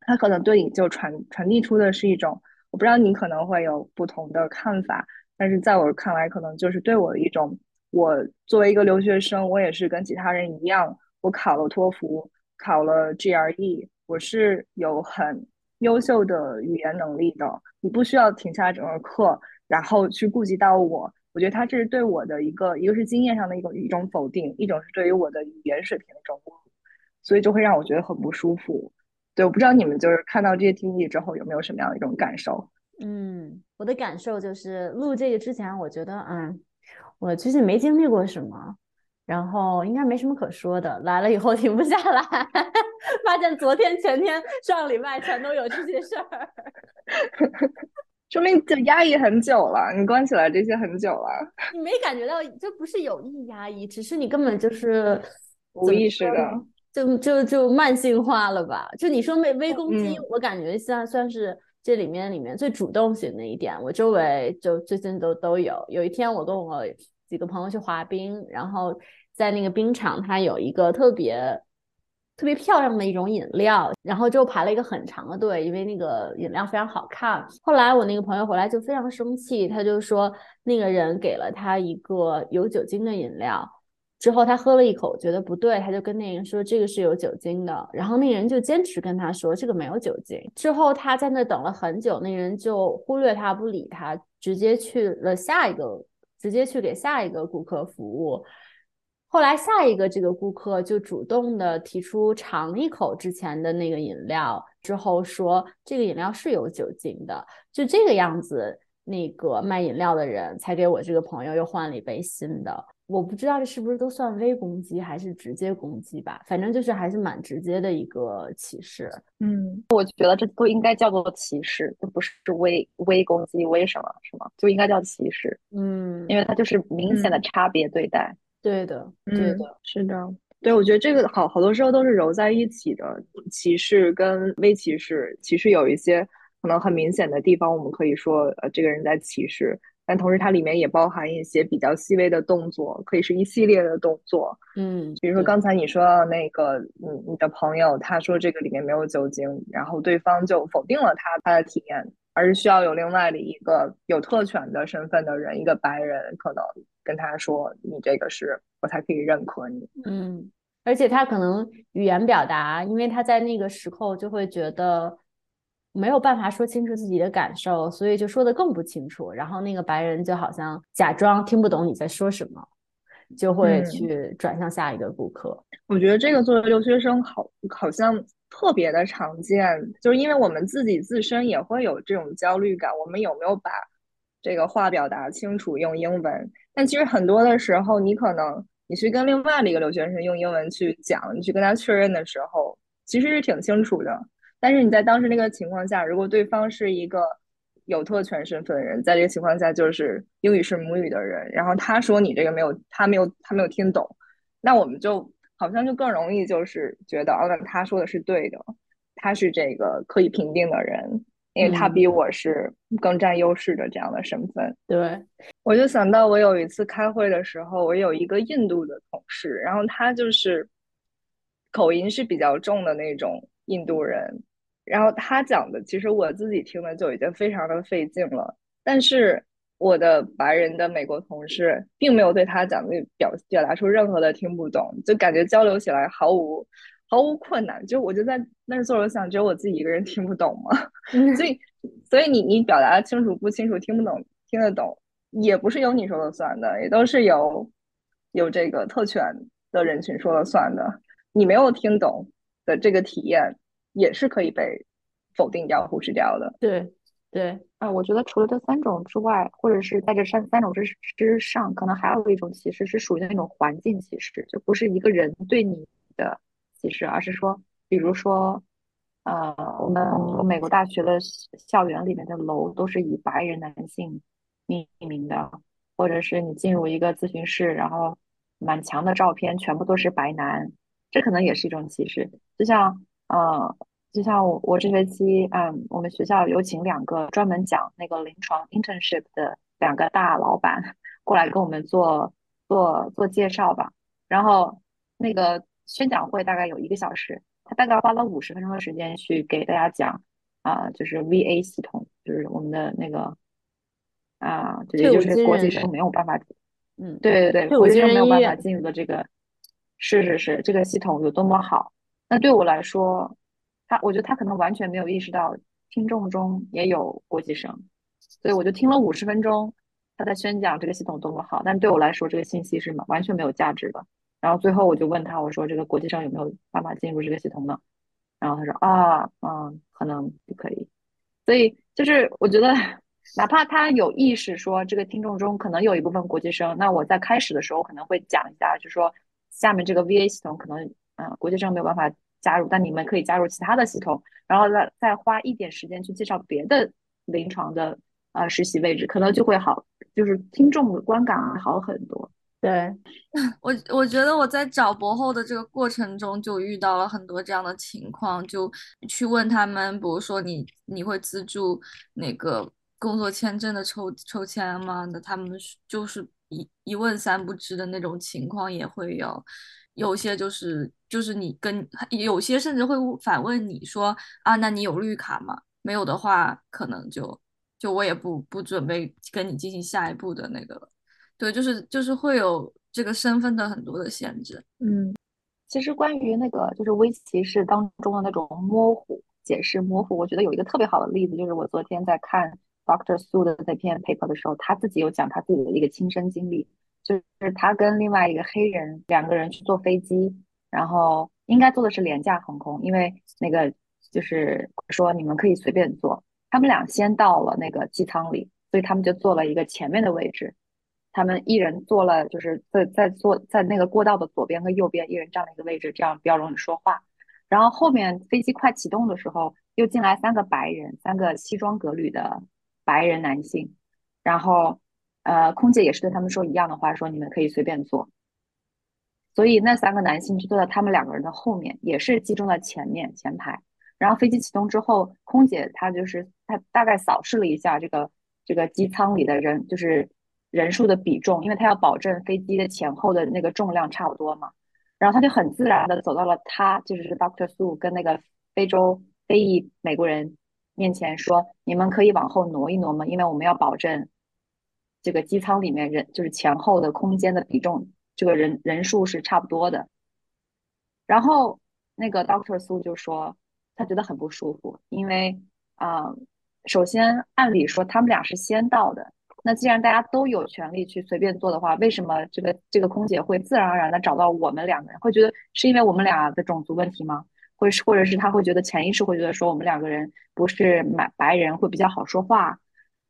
他可能对你就传传递出的是一种，我不知道你可能会有不同的看法，但是在我看来，可能就是对我的一种，我作为一个留学生，我也是跟其他人一样，我考了托福，考了 GRE，我是有很优秀的语言能力的，你不需要停下整个课，然后去顾及到我。我觉得他这是对我的一个，一个是经验上的一个一种否定，一种是对于我的语言水平的一种侮辱，所以就会让我觉得很不舒服。对，我不知道你们就是看到这些听力之后有没有什么样的一种感受？嗯，我的感受就是录这个之前，我觉得，嗯，我最近没经历过什么，然后应该没什么可说的。来了以后停不下来，<laughs> 发现昨天、前天、上礼拜全都有这些事儿。<laughs> 说明就压抑很久了，你关起来这些很久了。<laughs> 你没感觉到，这不是有意压抑，只是你根本就是无意识的，就就就慢性化了吧？就你说微微攻击，我感觉算算是这里面里面最主动型的一点。我周围就最近都都有。有一天我跟我几个朋友去滑冰，然后在那个冰场，它有一个特别。特别漂亮的一种饮料，然后就排了一个很长的队，因为那个饮料非常好看。后来我那个朋友回来就非常生气，他就说那个人给了他一个有酒精的饮料，之后他喝了一口觉得不对，他就跟那个人说这个是有酒精的，然后那个人就坚持跟他说这个没有酒精。之后他在那等了很久，那人就忽略他不理他，直接去了下一个，直接去给下一个顾客服务。后来下一个这个顾客就主动的提出尝一口之前的那个饮料，之后说这个饮料是有酒精的，就这个样子，那个卖饮料的人才给我这个朋友又换了一杯新的。我不知道这是不是都算微攻击还是直接攻击吧，反正就是还是蛮直接的一个歧视。嗯，我觉得这都应该叫做歧视，这不是微微攻击，为什么是吗？就应该叫歧视。嗯，因为它就是明显的差别对待。对的，对的，是的，对，我觉得这个好好多时候都是揉在一起的，歧视跟微歧视，其实有一些可能很明显的地方，我们可以说，呃，这个人在歧视，但同时它里面也包含一些比较细微的动作，可以是一系列的动作，嗯，比如说刚。才你说到那个，你你的朋友他说这个里面没有酒精，然后对方就否定了他他的体验，而是需要有另外的一个有特权的身份的人，一个白人可能。跟他说，你这个是我才可以认可你。嗯，而且他可能语言表达，因为他在那个时候就会觉得没有办法说清楚自己的感受，所以就说的更不清楚。然后那个白人就好像假装听不懂你在说什么，就会去转向下一个顾客。我觉得这个作为留学生，好好像特别的常见，就是因为我们自己自身也会有这种焦虑感，我们有没有把这个话表达清楚用英文？但其实很多的时候，你可能你去跟另外的一个留学生用英文去讲，你去跟他确认的时候，其实是挺清楚的。但是你在当时那个情况下，如果对方是一个有特权身份的人，在这个情况下就是英语是母语的人，然后他说你这个没有，他没有，他没有听懂，那我们就好像就更容易就是觉得，哦，那他说的是对的，他是这个可以评定的人，因为他比我是更占优势的这样的身份。对，我就想到我有一次开会的时候，我有一个印度的同事，然后他就是口音是比较重的那种印度人。然后他讲的，其实我自己听的就已经非常的费劲了。但是我的白人的美国同事并没有对他讲的表表达出任何的听不懂，就感觉交流起来毫无毫无困难。就我就在那儿坐着想，只有我自己一个人听不懂吗？<laughs> 所以所以你你表达清楚不清楚，听不懂听得懂，也不是由你说了算的，也都是由有这个特权的人群说了算的。你没有听懂的这个体验。也是可以被否定掉、忽视掉的。对对啊，我觉得除了这三种之外，或者是在这三三种之之上，可能还有一种歧视是属于那种环境歧视，就不是一个人对你的歧视，而是说，比如说，呃，我们美国大学的校园里面的楼都是以白人男性匿名的，或者是你进入一个咨询室，然后满墙的照片全部都是白男，这可能也是一种歧视，就像。呃，就像我我这学期，嗯，我们学校有请两个专门讲那个临床 internship 的两个大老板过来跟我们做做做介绍吧。然后那个宣讲会大概有一个小时，他大概花了五十分钟的时间去给大家讲啊，就是 VA 系统，就是我们的那个啊，这也就是国际生没有办法，嗯，对对对，国际生没有办法进入的这个，是是是，这个系统有多么好。那对我来说，他我觉得他可能完全没有意识到听众中也有国际生，所以我就听了五十分钟他在宣讲这个系统多么好，但对我来说这个信息是完全没有价值的。然后最后我就问他，我说这个国际生有没有办法进入这个系统呢？然后他说啊，嗯，可能不可以。所以就是我觉得，哪怕他有意识说这个听众中可能有一部分国际生，那我在开始的时候可能会讲一下，就说下面这个 VA 系统可能。嗯，国际生没有办法加入，但你们可以加入其他的系统，然后再再花一点时间去介绍别的临床的呃实习位置，可能就会好，就是听众的观感会好很多。对 <laughs> 我，我觉得我在找博后的这个过程中就遇到了很多这样的情况，就去问他们，比如说你你会资助那个工作签证的抽抽签嘛？那他们就是一一问三不知的那种情况也会有。有些就是就是你跟有些甚至会反问你说啊，那你有绿卡吗？没有的话，可能就就我也不不准备跟你进行下一步的那个了。对，就是就是会有这个身份的很多的限制。嗯，其实关于那个就是微歧视当中的那种模糊解释模糊，我觉得有一个特别好的例子，就是我昨天在看 Doctor Su 的那篇 paper 的时候，他自己有讲他自己的一个亲身经历。就是他跟另外一个黑人两个人去坐飞机，然后应该坐的是廉价航空，因为那个就是说你们可以随便坐。他们俩先到了那个机舱里，所以他们就坐了一个前面的位置。他们一人坐了，就是在在坐在那个过道的左边和右边，一人占了一个位置，这样比较容易说话。然后后面飞机快启动的时候，又进来三个白人，三个西装革履的白人男性，然后。呃，空姐也是对他们说一样的话，说你们可以随便坐。所以那三个男性就坐在他们两个人的后面，也是集中在前面前排。然后飞机启动之后，空姐她就是她大概扫视了一下这个这个机舱里的人，就是人数的比重，因为她要保证飞机的前后的那个重量差不多嘛。然后她就很自然的走到了他，就是 Doctor Su 跟那个非洲非裔美国人面前，说你们可以往后挪一挪吗？因为我们要保证。这个机舱里面人就是前后的空间的比重，这个人人数是差不多的。然后那个 Doctor Su 就说他觉得很不舒服，因为啊，首先按理说他们俩是先到的，那既然大家都有权利去随便坐的话，为什么这个这个空姐会自然而然的找到我们两个人？会觉得是因为我们俩的种族问题吗？或是或者是他会觉得潜意识会觉得说我们两个人不是买白人会比较好说话，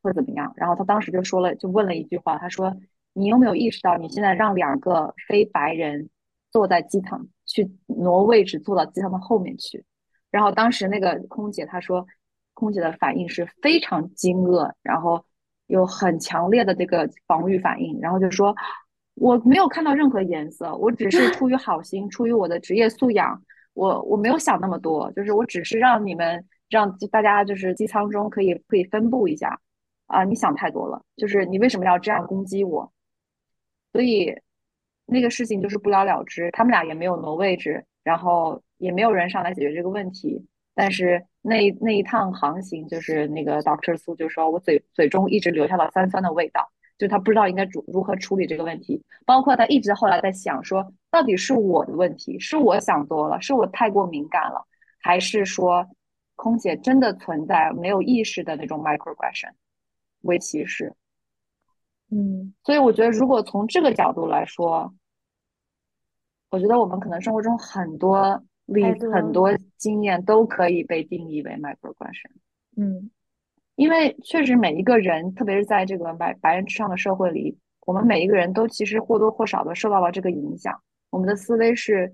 会怎么样。然后他当时就说了，就问了一句话，他说：“你有没有意识到你现在让两个非白人坐在机舱去挪位置坐到机舱的后面去？”然后当时那个空姐她说，空姐的反应是非常惊愕，然后有很强烈的这个防御反应，然后就说：“我没有看到任何颜色，我只是出于好心，出于我的职业素养。”我我没有想那么多，就是我只是让你们让大家就是机舱中可以可以分布一下，啊，你想太多了，就是你为什么要这样攻击我？所以那个事情就是不了了之，他们俩也没有挪位置，然后也没有人上来解决这个问题。但是那那一趟航行，就是那个 Doctor 苏就说我嘴嘴中一直留下了酸酸的味道。就他不知道应该如如何处理这个问题，包括他一直后来在想说，到底是我的问题，是我想多了，是我太过敏感了，还是说空姐真的存在没有意识的那种 microaggression 微歧视？嗯，所以我觉得，如果从这个角度来说，我觉得我们可能生活中很多例很多经验都可以被定义为 microaggression。嗯。因为确实每一个人，特别是在这个白白人至上的社会里，我们每一个人都其实或多或少的受到了这个影响。我们的思维是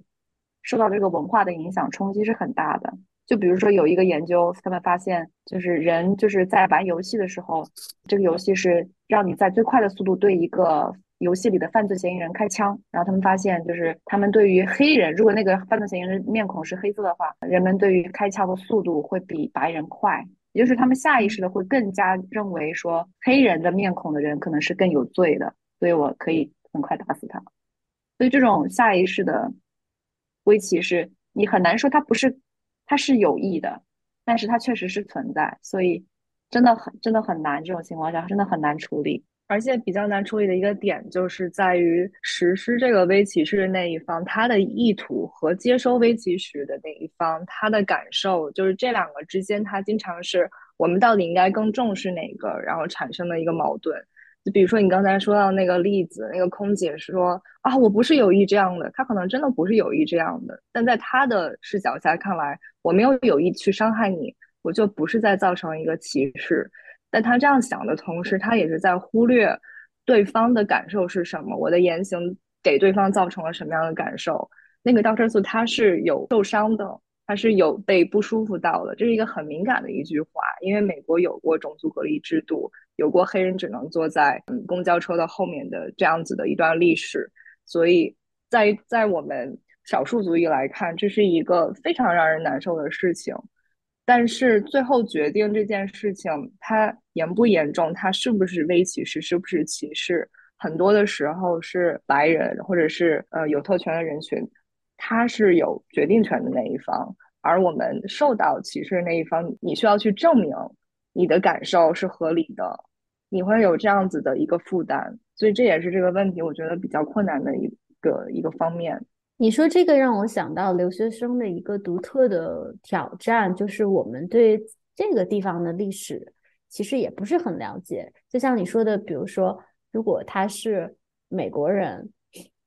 受到这个文化的影响，冲击是很大的。就比如说有一个研究，他们发现，就是人就是在玩游戏的时候，这个游戏是让你在最快的速度对一个游戏里的犯罪嫌疑人开枪。然后他们发现，就是他们对于黑人，如果那个犯罪嫌疑人面孔是黑色的话，人们对于开枪的速度会比白人快。也就是他们下意识的会更加认为说黑人的面孔的人可能是更有罪的，所以我可以很快打死他。所以这种下意识的微歧视，你很难说它不是，它是有意的，但是它确实是存在。所以真的很真的很难，这种情况下真的很难处理。而且比较难处理的一个点，就是在于实施这个微歧视的那一方，他的意图和接收微歧视的那一方，他的感受，就是这两个之间，他经常是我们到底应该更重视哪个，然后产生的一个矛盾。就比如说你刚才说到那个例子，那个空姐说啊，我不是有意这样的，她可能真的不是有意这样的，但在她的视角下看来，我没有有意去伤害你，我就不是在造成一个歧视。但他这样想的同时，他也是在忽略对方的感受是什么，我的言行给对方造成了什么样的感受。那个 Doctor Su 他是有受伤的，他是有被不舒服到的，这是一个很敏感的一句话。因为美国有过种族隔离制度，有过黑人只能坐在嗯公交车的后面的这样子的一段历史，所以在在我们少数族裔来看，这是一个非常让人难受的事情。但是最后决定这件事情它严不严重，它是不是微歧视，是不是歧视，很多的时候是白人或者是呃有特权的人群，他是有决定权的那一方，而我们受到歧视的那一方，你需要去证明你的感受是合理的，你会有这样子的一个负担，所以这也是这个问题我觉得比较困难的一个一个方面。你说这个让我想到留学生的一个独特的挑战，就是我们对这个地方的历史其实也不是很了解。就像你说的，比如说，如果他是美国人，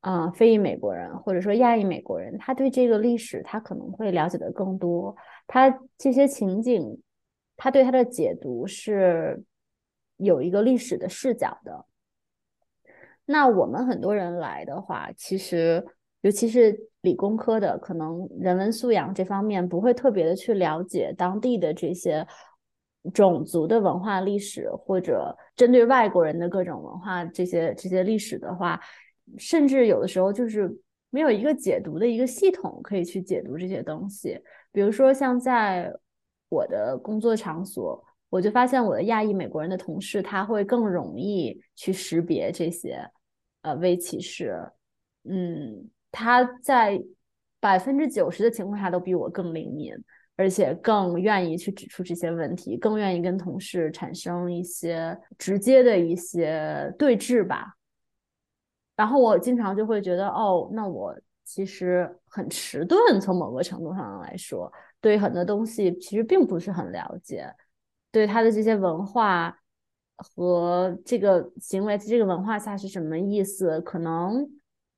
啊，非裔美国人，或者说亚裔美国人，他对这个历史他可能会了解的更多。他这些情景，他对他的解读是有一个历史的视角的。那我们很多人来的话，其实。尤其是理工科的，可能人文素养这方面不会特别的去了解当地的这些种族的文化历史，或者针对外国人的各种文化这些这些历史的话，甚至有的时候就是没有一个解读的一个系统可以去解读这些东西。比如说，像在我的工作场所，我就发现我的亚裔美国人的同事，他会更容易去识别这些呃微歧视，嗯。他在百分之九十的情况下都比我更灵敏，而且更愿意去指出这些问题，更愿意跟同事产生一些直接的一些对峙吧。然后我经常就会觉得，哦，那我其实很迟钝，从某个程度上来说，对很多东西其实并不是很了解，对他的这些文化和这个行为，这个文化下是什么意思，可能。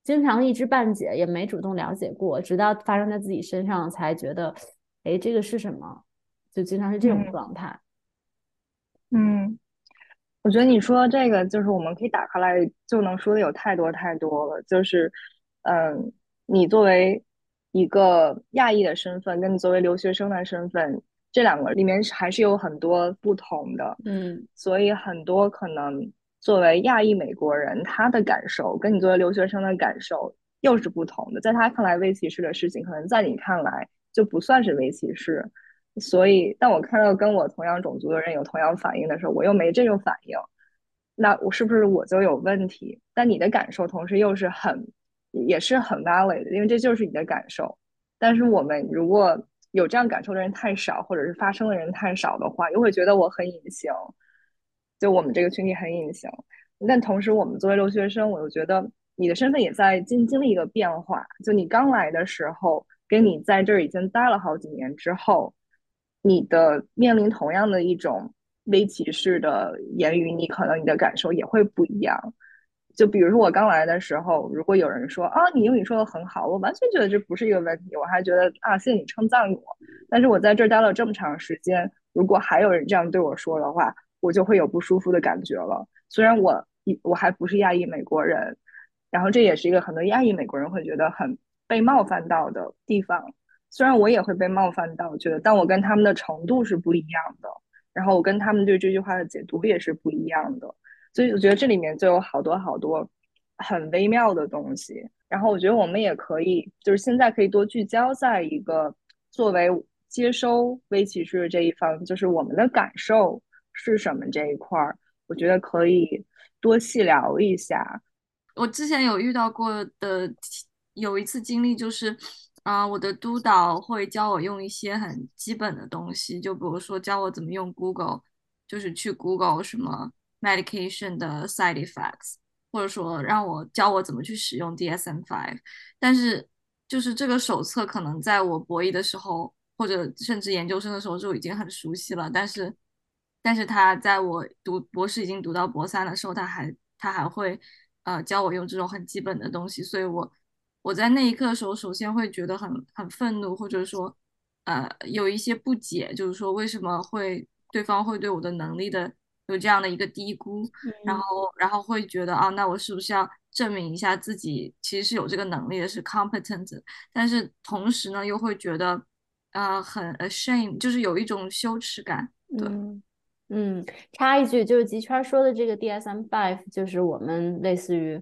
经常一知半解，也没主动了解过，直到发生在自己身上才觉得，哎，这个是什么？就经常是这种状态。嗯，我觉得你说这个就是我们可以打开来就能说的有太多太多了。就是，嗯，你作为一个亚裔的身份，跟你作为留学生的身份，这两个里面还是有很多不同的。嗯，所以很多可能作为亚裔美国人，他的感受跟你作为留学生的感受又是不同的。在他看来，微歧视的事情，可能在你看来就不算是微歧视。所以，当我看到跟我同样种族的人有同样反应的时候，我又没这种反应，那我是不是我就有问题？但你的感受同时又是很，也是很 valid 的，因为这就是你的感受。但是我们如果有这样感受的人太少，或者是发生的人太少的话，又会觉得我很隐形，就我们这个群体很隐形。但同时，我们作为留学生，我又觉得你的身份也在经经历一个变化。就你刚来的时候，跟你在这儿已经待了好几年之后。你的面临同样的一种微歧视的言语，你可能你的感受也会不一样。就比如说我刚来的时候，如果有人说啊，你英语说的很好，我完全觉得这不是一个问题，我还觉得啊，谢谢你称赞我。但是我在这儿待了这么长时间，如果还有人这样对我说的话，我就会有不舒服的感觉了。虽然我我还不是亚裔美国人，然后这也是一个很多亚裔美国人会觉得很被冒犯到的地方。虽然我也会被冒犯到，觉得但我跟他们的程度是不一样的，然后我跟他们对这句话的解读也是不一样的，所以我觉得这里面就有好多好多很微妙的东西。然后我觉得我们也可以，就是现在可以多聚焦在一个作为接收微歧视这一方，就是我们的感受是什么这一块儿，我觉得可以多细聊一下。我之前有遇到过的有一次经历就是。啊，我的督导会教我用一些很基本的东西，就比如说教我怎么用 Google，就是去 Google 什么 medication 的 side effects，或者说让我教我怎么去使用 DSM-5。但是就是这个手册可能在我博一的时候，或者甚至研究生的时候就已经很熟悉了，但是但是他在我读博士已经读到博三的时候，他还他还会呃教我用这种很基本的东西，所以我。我在那一刻的时候，首先会觉得很很愤怒，或者说，呃，有一些不解，就是说为什么会对方会对我的能力的有这样的一个低估，然后然后会觉得啊，那我是不是要证明一下自己其实是有这个能力的，是 competent，但是同时呢，又会觉得呃很 ashamed，就是有一种羞耻感。对，嗯，插一句，就是吉圈说的这个 DSM five，就是我们类似于。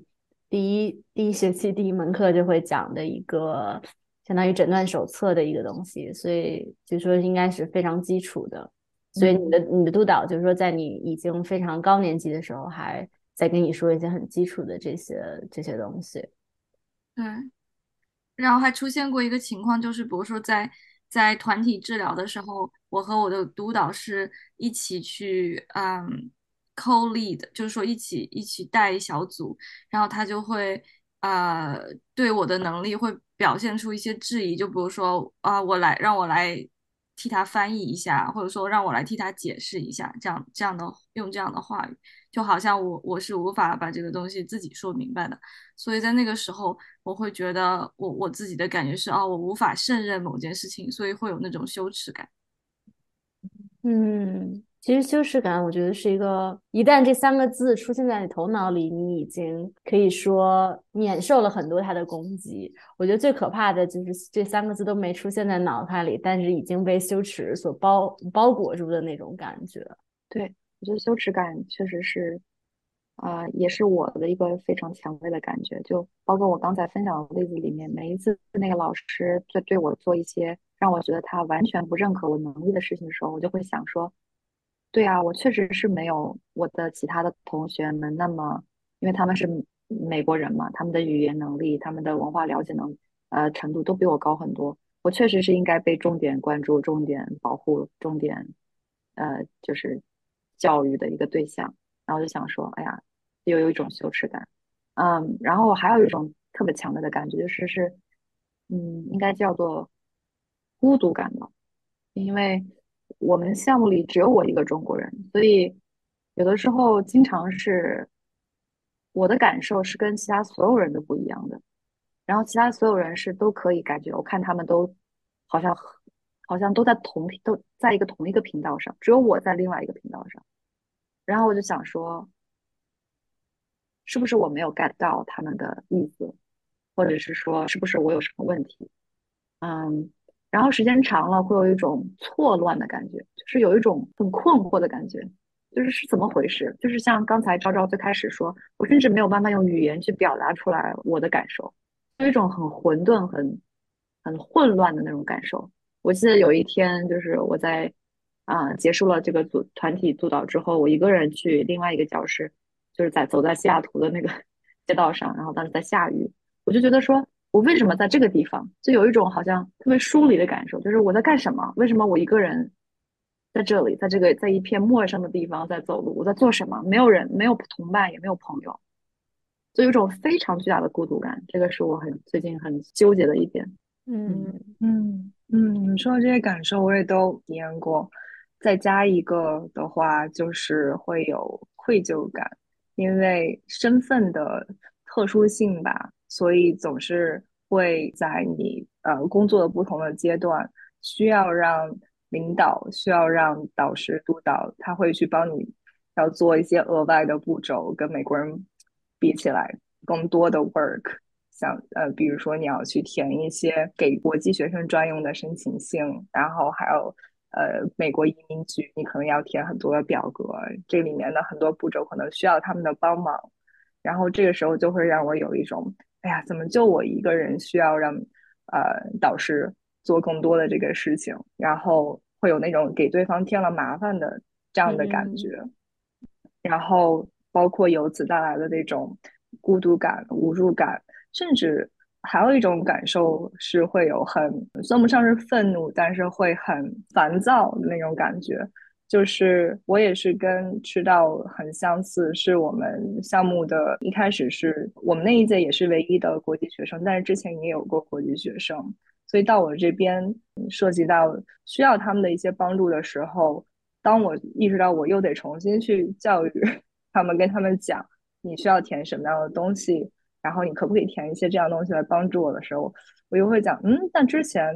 第一第一学期第一门课就会讲的一个相当于诊断手册的一个东西，所以就说应该是非常基础的。所以你的你的督导就是说，在你已经非常高年级的时候，还在跟你说一些很基础的这些这些东西。对，然后还出现过一个情况，就是比如说在在团体治疗的时候，我和我的督导是一起去，嗯。Co lead 就是说一起一起带一小组，然后他就会呃对我的能力会表现出一些质疑，就比如说啊我来让我来替他翻译一下，或者说让我来替他解释一下，这样这样的用这样的话语，就好像我我是无法把这个东西自己说明白的，所以在那个时候我会觉得我我自己的感觉是哦我无法胜任某件事情，所以会有那种羞耻感。嗯。其实羞耻感，我觉得是一个，一旦这三个字出现在你头脑里，你已经可以说免受了很多他的攻击。我觉得最可怕的就是这三个字都没出现在脑海里，但是已经被羞耻所包包裹住的那种感觉。对，我觉得羞耻感确实是，啊，也是我的一个非常强烈的感觉。就包括我刚才分享的例子里面，每一次那个老师在对我做一些让我觉得他完全不认可我能力的事情的时候，我就会想说。对啊，我确实是没有我的其他的同学们那么，因为他们是美国人嘛，他们的语言能力、他们的文化了解能呃程度都比我高很多。我确实是应该被重点关注、重点保护、重点呃就是教育的一个对象。然后就想说，哎呀，又有一种羞耻感。嗯，然后还有一种特别强烈的感觉，就是是嗯，应该叫做孤独感吧，因为。我们项目里只有我一个中国人，所以有的时候经常是我的感受是跟其他所有人都不一样的。然后其他所有人是都可以感觉，我看他们都好像好像都在同都在一个同一个频道上，只有我在另外一个频道上。然后我就想说，是不是我没有 get 到他们的意思，或者是说是不是我有什么问题？嗯，然后时间长了会有一种错乱的感觉，就是有一种很困惑的感觉，就是是怎么回事？就是像刚才昭昭最开始说，我甚至没有办法用语言去表达出来我的感受，有一种很混沌、很很混乱的那种感受。我记得有一天，就是我在。啊，结束了这个组团体督导之后，我一个人去另外一个教室，就是在走在西雅图的那个 <laughs> 街道上，然后当时在下雨，我就觉得说，我为什么在这个地方，就有一种好像特别疏离的感受，就是我在干什么？为什么我一个人在这里，在这个在一片陌生的地方在走路？我在做什么？没有人，没有同伴，也没有朋友，就有一种非常巨大的孤独感。这个是我很最近很纠结的一点。嗯嗯嗯，你说的这些感受我也都体验过。再加一个的话，就是会有愧疚感，因为身份的特殊性吧，所以总是会在你呃工作的不同的阶段，需要让领导、需要让导师督导，他会去帮你要做一些额外的步骤，跟美国人比起来更多的 work，像呃，比如说你要去填一些给国际学生专用的申请信，然后还有。呃，美国移民局，你可能要填很多的表格，这里面的很多步骤可能需要他们的帮忙，然后这个时候就会让我有一种，哎呀，怎么就我一个人需要让呃导师做更多的这个事情，然后会有那种给对方添了麻烦的这样的感觉，然后包括由此带来的那种孤独感、无助感，甚至。还有一种感受是会有很算不上是愤怒，但是会很烦躁的那种感觉。就是我也是跟赤道很相似，是我们项目的一开始是我们那一届也是唯一的国际学生，但是之前也有过国际学生，所以到我这边涉及到需要他们的一些帮助的时候，当我意识到我又得重新去教育 <laughs> 他们，跟他们讲你需要填什么样的东西。然后你可不可以填一些这样东西来帮助我的时候，我又会讲，嗯，但之前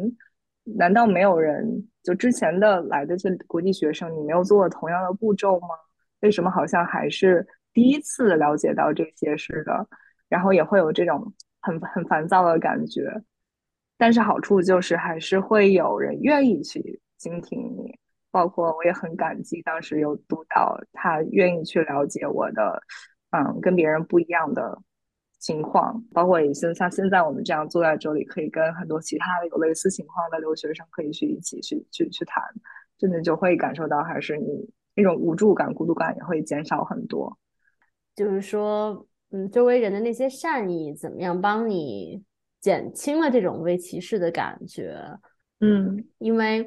难道没有人就之前的来的这国际学生，你没有做同样的步骤吗？为什么好像还是第一次了解到这些似的？然后也会有这种很很烦躁的感觉。但是好处就是还是会有人愿意去倾听你，包括我也很感激当时有督导，他愿意去了解我的，嗯，跟别人不一样的。情况，包括也是像现在我们这样坐在这里，可以跟很多其他的有类似情况的留学生可以去一起去去去谈，真的就会感受到，还是你那种无助感、孤独感也会减少很多。就是说，嗯，周围人的那些善意，怎么样帮你减轻了这种被歧视的感觉？嗯，因为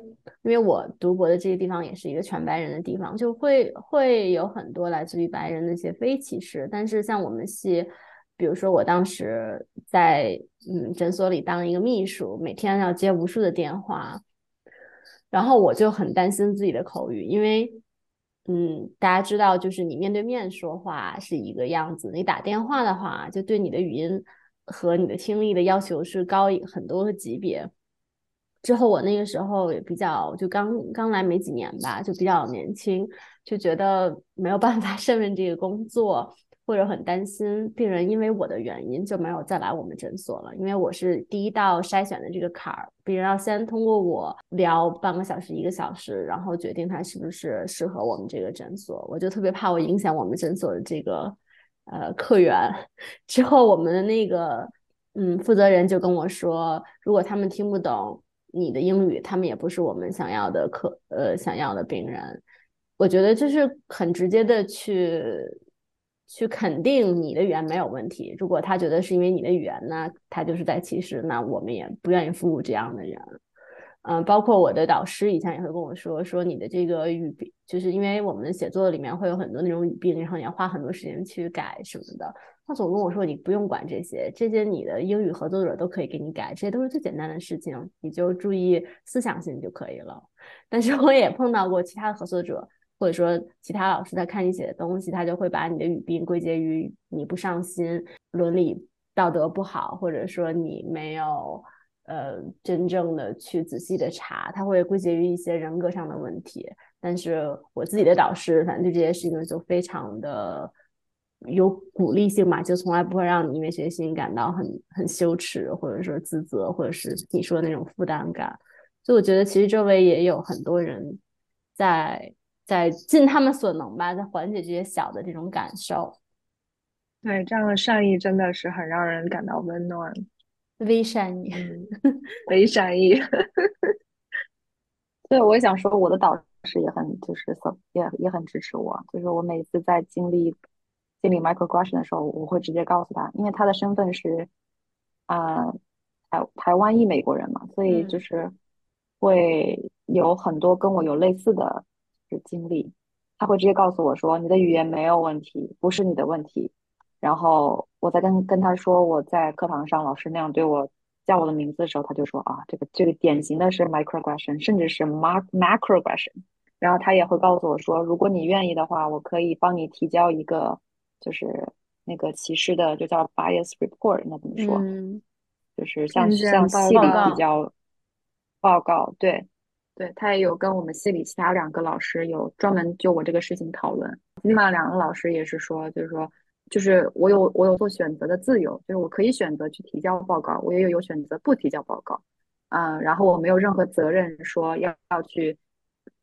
因为我读博的这个地方也是一个全白人的地方，就会会有很多来自于白人的一些非歧视，但是像我们系。比如说，我当时在嗯诊所里当一个秘书，每天要接无数的电话，然后我就很担心自己的口语，因为嗯大家知道，就是你面对面说话是一个样子，你打电话的话，就对你的语音和你的听力的要求是高很多个级别。之后我那个时候也比较就刚刚来没几年吧，就比较年轻，就觉得没有办法 <laughs> 胜任这个工作。或者很担心病人因为我的原因就没有再来我们诊所了，因为我是第一道筛选的这个坎儿，病人要先通过我聊半个小时、一个小时，然后决定他是不是适合我们这个诊所。我就特别怕我影响我们诊所的这个呃客源。之后我们的那个嗯负责人就跟我说，如果他们听不懂你的英语，他们也不是我们想要的客呃想要的病人。我觉得就是很直接的去。去肯定你的语言没有问题。如果他觉得是因为你的语言呢，他就是在歧视，那我们也不愿意服务这样的人。嗯，包括我的导师以前也会跟我说，说你的这个语病，就是因为我们写作里面会有很多那种语病，然后你要花很多时间去改什么的。他总跟我说，你不用管这些，这些你的英语合作者都可以给你改，这些都是最简单的事情，你就注意思想性就可以了。但是我也碰到过其他的合作者。或者说，其他老师在看你写的东西，他就会把你的语病归结于你不上心、伦理道德不好，或者说你没有呃真正的去仔细的查，他会归结于一些人格上的问题。但是我自己的导师，反正对这些事情就非常的有鼓励性嘛，就从来不会让你因为学习感到很很羞耻，或者说自责，或者是你说的那种负担感。所以我觉得其实周围也有很多人在在尽他们所能吧，在缓解这些小的这种感受。对，这样的善意真的是很让人感到温暖。微善意，<laughs> 微善意。<laughs> 对，我也想说，我的导师也很就是也也很支持我。就是我每次在经历经历 microaggression 的时候，我会直接告诉他，因为他的身份是啊台台湾裔美国人嘛，所以就是会有很多跟我有类似的经历。他会直接告诉我说：“你的语言没有问题，不是你的问题。”然后我在跟跟他说我在课堂上老师那样对我叫我的名字的时候，他就说啊，这个这个典型的是 microaggression，甚至是 mac macroaggression。然后他也会告诉我说，如果你愿意的话，我可以帮你提交一个就是那个歧视的，就叫 bias report，那怎么说？嗯，就是像像系里比较报告，对对，他也有跟我们系里其他两个老师有专门就我这个事情讨论。另外两个老师也是说，就是说。就是我有我有做选择的自由，就是我可以选择去提交报告，我也有有选择不提交报告，啊，然后我没有任何责任说要要去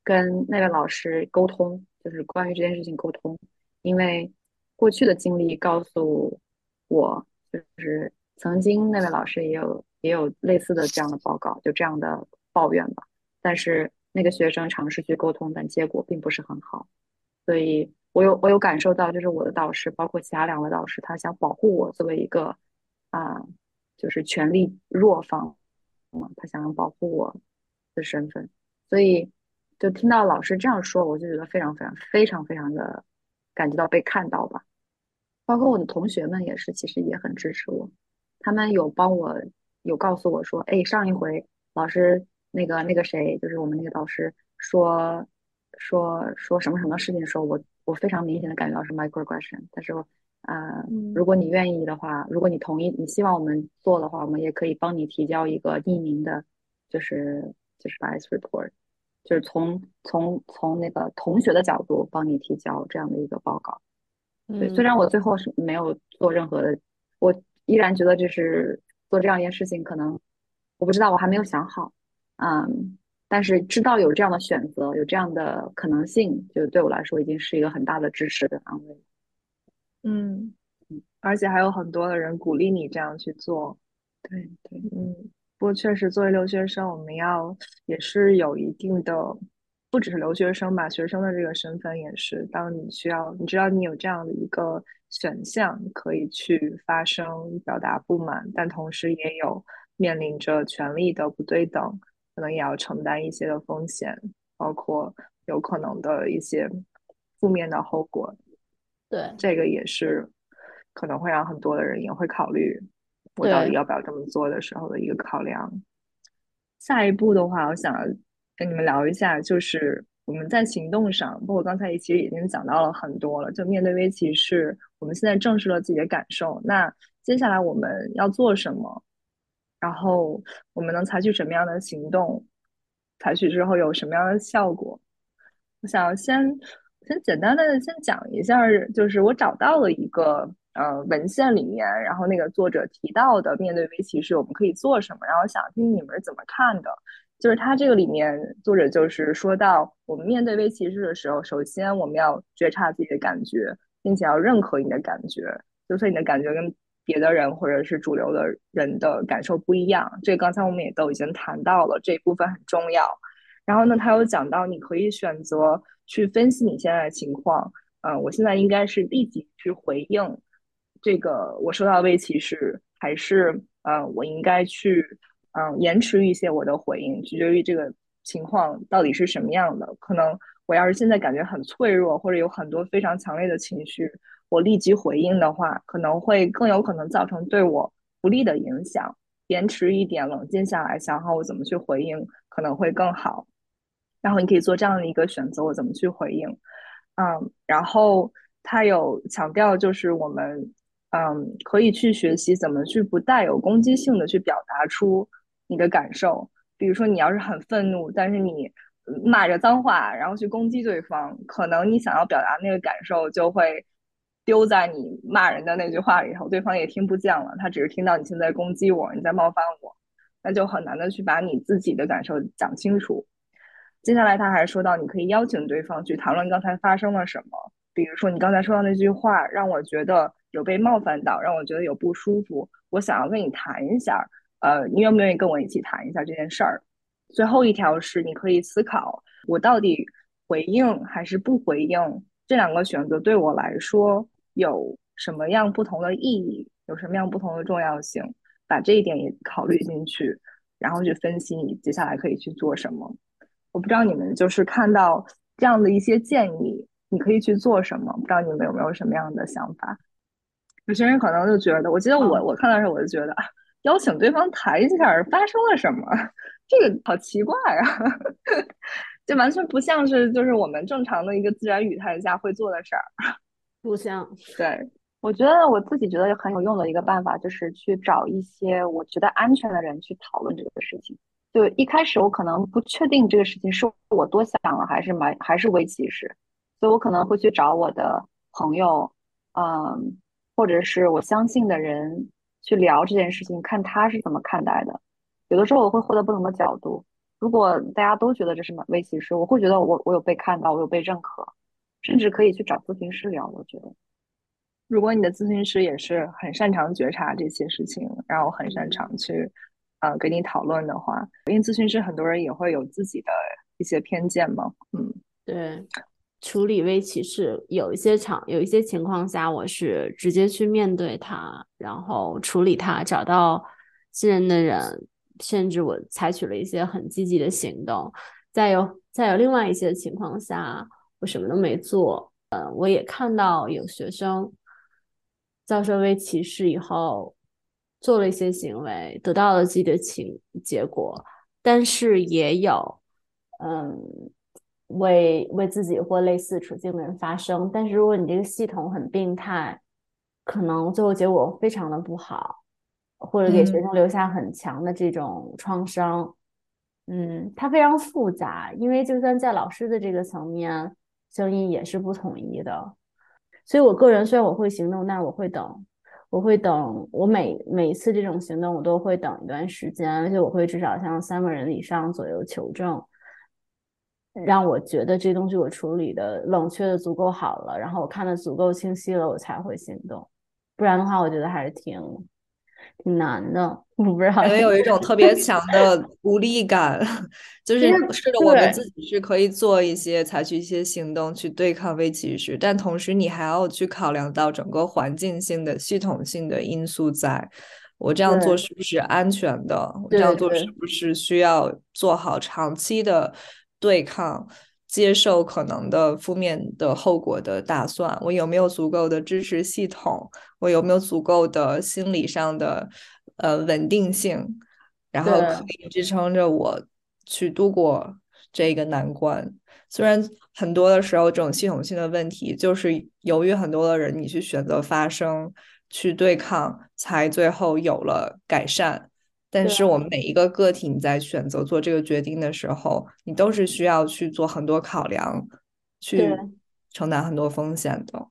跟那位老师沟通，就是关于这件事情沟通，因为过去的经历告诉我，就是曾经那位老师也有也有类似的这样的报告，就这样的抱怨吧，但是那个学生尝试去沟通，但结果并不是很好，所以。我有我有感受到，就是我的导师，包括其他两位导师，他想保护我作为一个啊，就是权力弱方，他想要保护我的身份，所以就听到老师这样说，我就觉得非常非常非常非常的感觉到被看到吧。包括我的同学们也是，其实也很支持我，他们有帮我有告诉我说，哎，上一回老师那个那个谁，就是我们那个导师说说说什么什么事情的时候，我。我非常明显的感觉到是 microaggression，他说，呃，如果你愿意的话，如果你同意，你希望我们做的话，我们也可以帮你提交一个匿名的，就是就是 bias report，就是从从从那个同学的角度帮你提交这样的一个报告。对，虽然我最后是没有做任何的，我依然觉得就是做这样一件事情，可能我不知道，我还没有想好，嗯。但是知道有这样的选择，有这样的可能性，就对我来说已经是一个很大的支持跟安慰。嗯嗯，而且还有很多的人鼓励你这样去做。对对，嗯。不过确实，作为留学生，我们要也是有一定的，不只是留学生吧，学生的这个身份也是。当你需要，你知道你有这样的一个选项，可以去发声、表达不满，但同时也有面临着权利的不对等。可能也要承担一些的风险，包括有可能的一些负面的后果。对，这个也是可能会让很多的人也会考虑，我到底要不要这么做的时候的一个考量。下一步的话，我想跟你们聊一下，就是我们在行动上，包括刚才其实已经讲到了很多了。就面对危机，是，我们现在正视了自己的感受，那接下来我们要做什么？然后我们能采取什么样的行动？采取之后有什么样的效果？我想先先简单的先讲一下，就是我找到了一个呃文献里面，然后那个作者提到的面对微歧视我们可以做什么，然后想听你们是怎么看的。就是他这个里面作者就是说到，我们面对微歧视的时候，首先我们要觉察自己的感觉，并且要认可你的感觉，就说你的感觉跟。别的人或者是主流的人的感受不一样，这刚才我们也都已经谈到了，这一部分很重要。然后呢，他又讲到，你可以选择去分析你现在的情况。嗯，我现在应该是立即去回应这个我受到的危歧视，还是嗯，我应该去嗯延迟一些我的回应，取决于这个情况到底是什么样的。可能我要是现在感觉很脆弱，或者有很多非常强烈的情绪。我立即回应的话，可能会更有可能造成对我不利的影响。延迟一点，冷静下来，想好我怎么去回应，可能会更好。然后你可以做这样的一个选择，我怎么去回应？嗯，然后他有强调，就是我们嗯，可以去学习怎么去不带有攻击性的去表达出你的感受。比如说，你要是很愤怒，但是你骂着脏话，然后去攻击对方，可能你想要表达那个感受就会丢在你骂人的那句话里头，对方也听不见了，他只是听到你现在攻击我，你在冒犯我，那就很难的去把你自己的感受讲清楚。接下来他还说到，你可以邀请对方去谈论刚才发生了什么，比如说你刚才说到那句话让我觉得有被冒犯到，让我觉得有不舒服，我想要跟你谈一下，呃，你愿不愿意跟我一起谈一下这件事儿？最后一条是你可以思考，我到底回应还是不回应，这两个选择对我来说有什么样不同的意义，有什么样不同的重要性，把这一点也考虑进去，然后去分析你接下来可以去做什么。我不知道你们就是看到这样的一些建议，你可以去做什么？不知道你们有没有什么样的想法？有些人可能就觉得，我记得我我看到时候我就觉得，邀请对方谈一下发生了什么，<laughs> 这个好奇怪啊，这完全不像是就是我们正常的一个自然语态下会做的事儿，<laughs> 不像。对，我觉得我自己觉得很有用的一个办法就是去找一些我觉得安全的人去讨论这个事情。就一开始我可能不确定这个事情是我多想了，还是蛮还是微歧视，所以我可能会去找我的朋友，嗯，或者是我相信的人去聊这件事情，看他是怎么看待的。有的时候我会获得不同的角度。如果大家都觉得这是微歧视，我会觉得我我有被看到，我有被认可，甚至可以去找咨询师聊。我觉得，如果你的咨询师也是很擅长觉察这些事情，然后很擅长去。呃，跟你讨论的话，因为咨询师很多人也会有自己的一些偏见嘛。嗯，对，处理微歧视，有一些场，有一些情况下，我是直接去面对他，然后处理他，找到信任的人，甚至我采取了一些很积极的行动。再有，再有另外一些情况下，我什么都没做。嗯，我也看到有学生遭受被歧视以后。做了一些行为，得到了自己的情结果，但是也有，嗯，为为自己或类似处境的人发声。但是如果你这个系统很病态，可能最后结果非常的不好，或者给学生留下很强的这种创伤。嗯，它非常复杂，因为就算在老师的这个层面，声音也是不统一的。所以我个人虽然我会行动，但是我会等。我会等，我每每一次这种行动，我都会等一段时间，而且我会至少向三个人以上左右求证，让我觉得这东西我处理的冷却的足够好了，然后我看的足够清晰了，我才会行动。不然的话，我觉得还是挺挺难的。我不知道，因为有一种特别强的 <laughs> 无力感，就是是的，我们自己是可以做一些、采取一些行动去对抗微歧视，但同时你还要去考量到整个环境性的、系统性的因素，在我这样做是不是安全的？我这样做是不是需要做好长期的对抗、接受可能的负面的后果的打算？我有没有足够的支持系统？我有没有足够的心理上的？呃，稳定性，然后可以支撑着我去度过这个难关。虽然很多的时候，这种系统性的问题，就是由于很多的人你去选择发声、去对抗，才最后有了改善。但是我们每一个个体，你在选择做这个决定的时候，你都是需要去做很多考量，去承担很多风险的。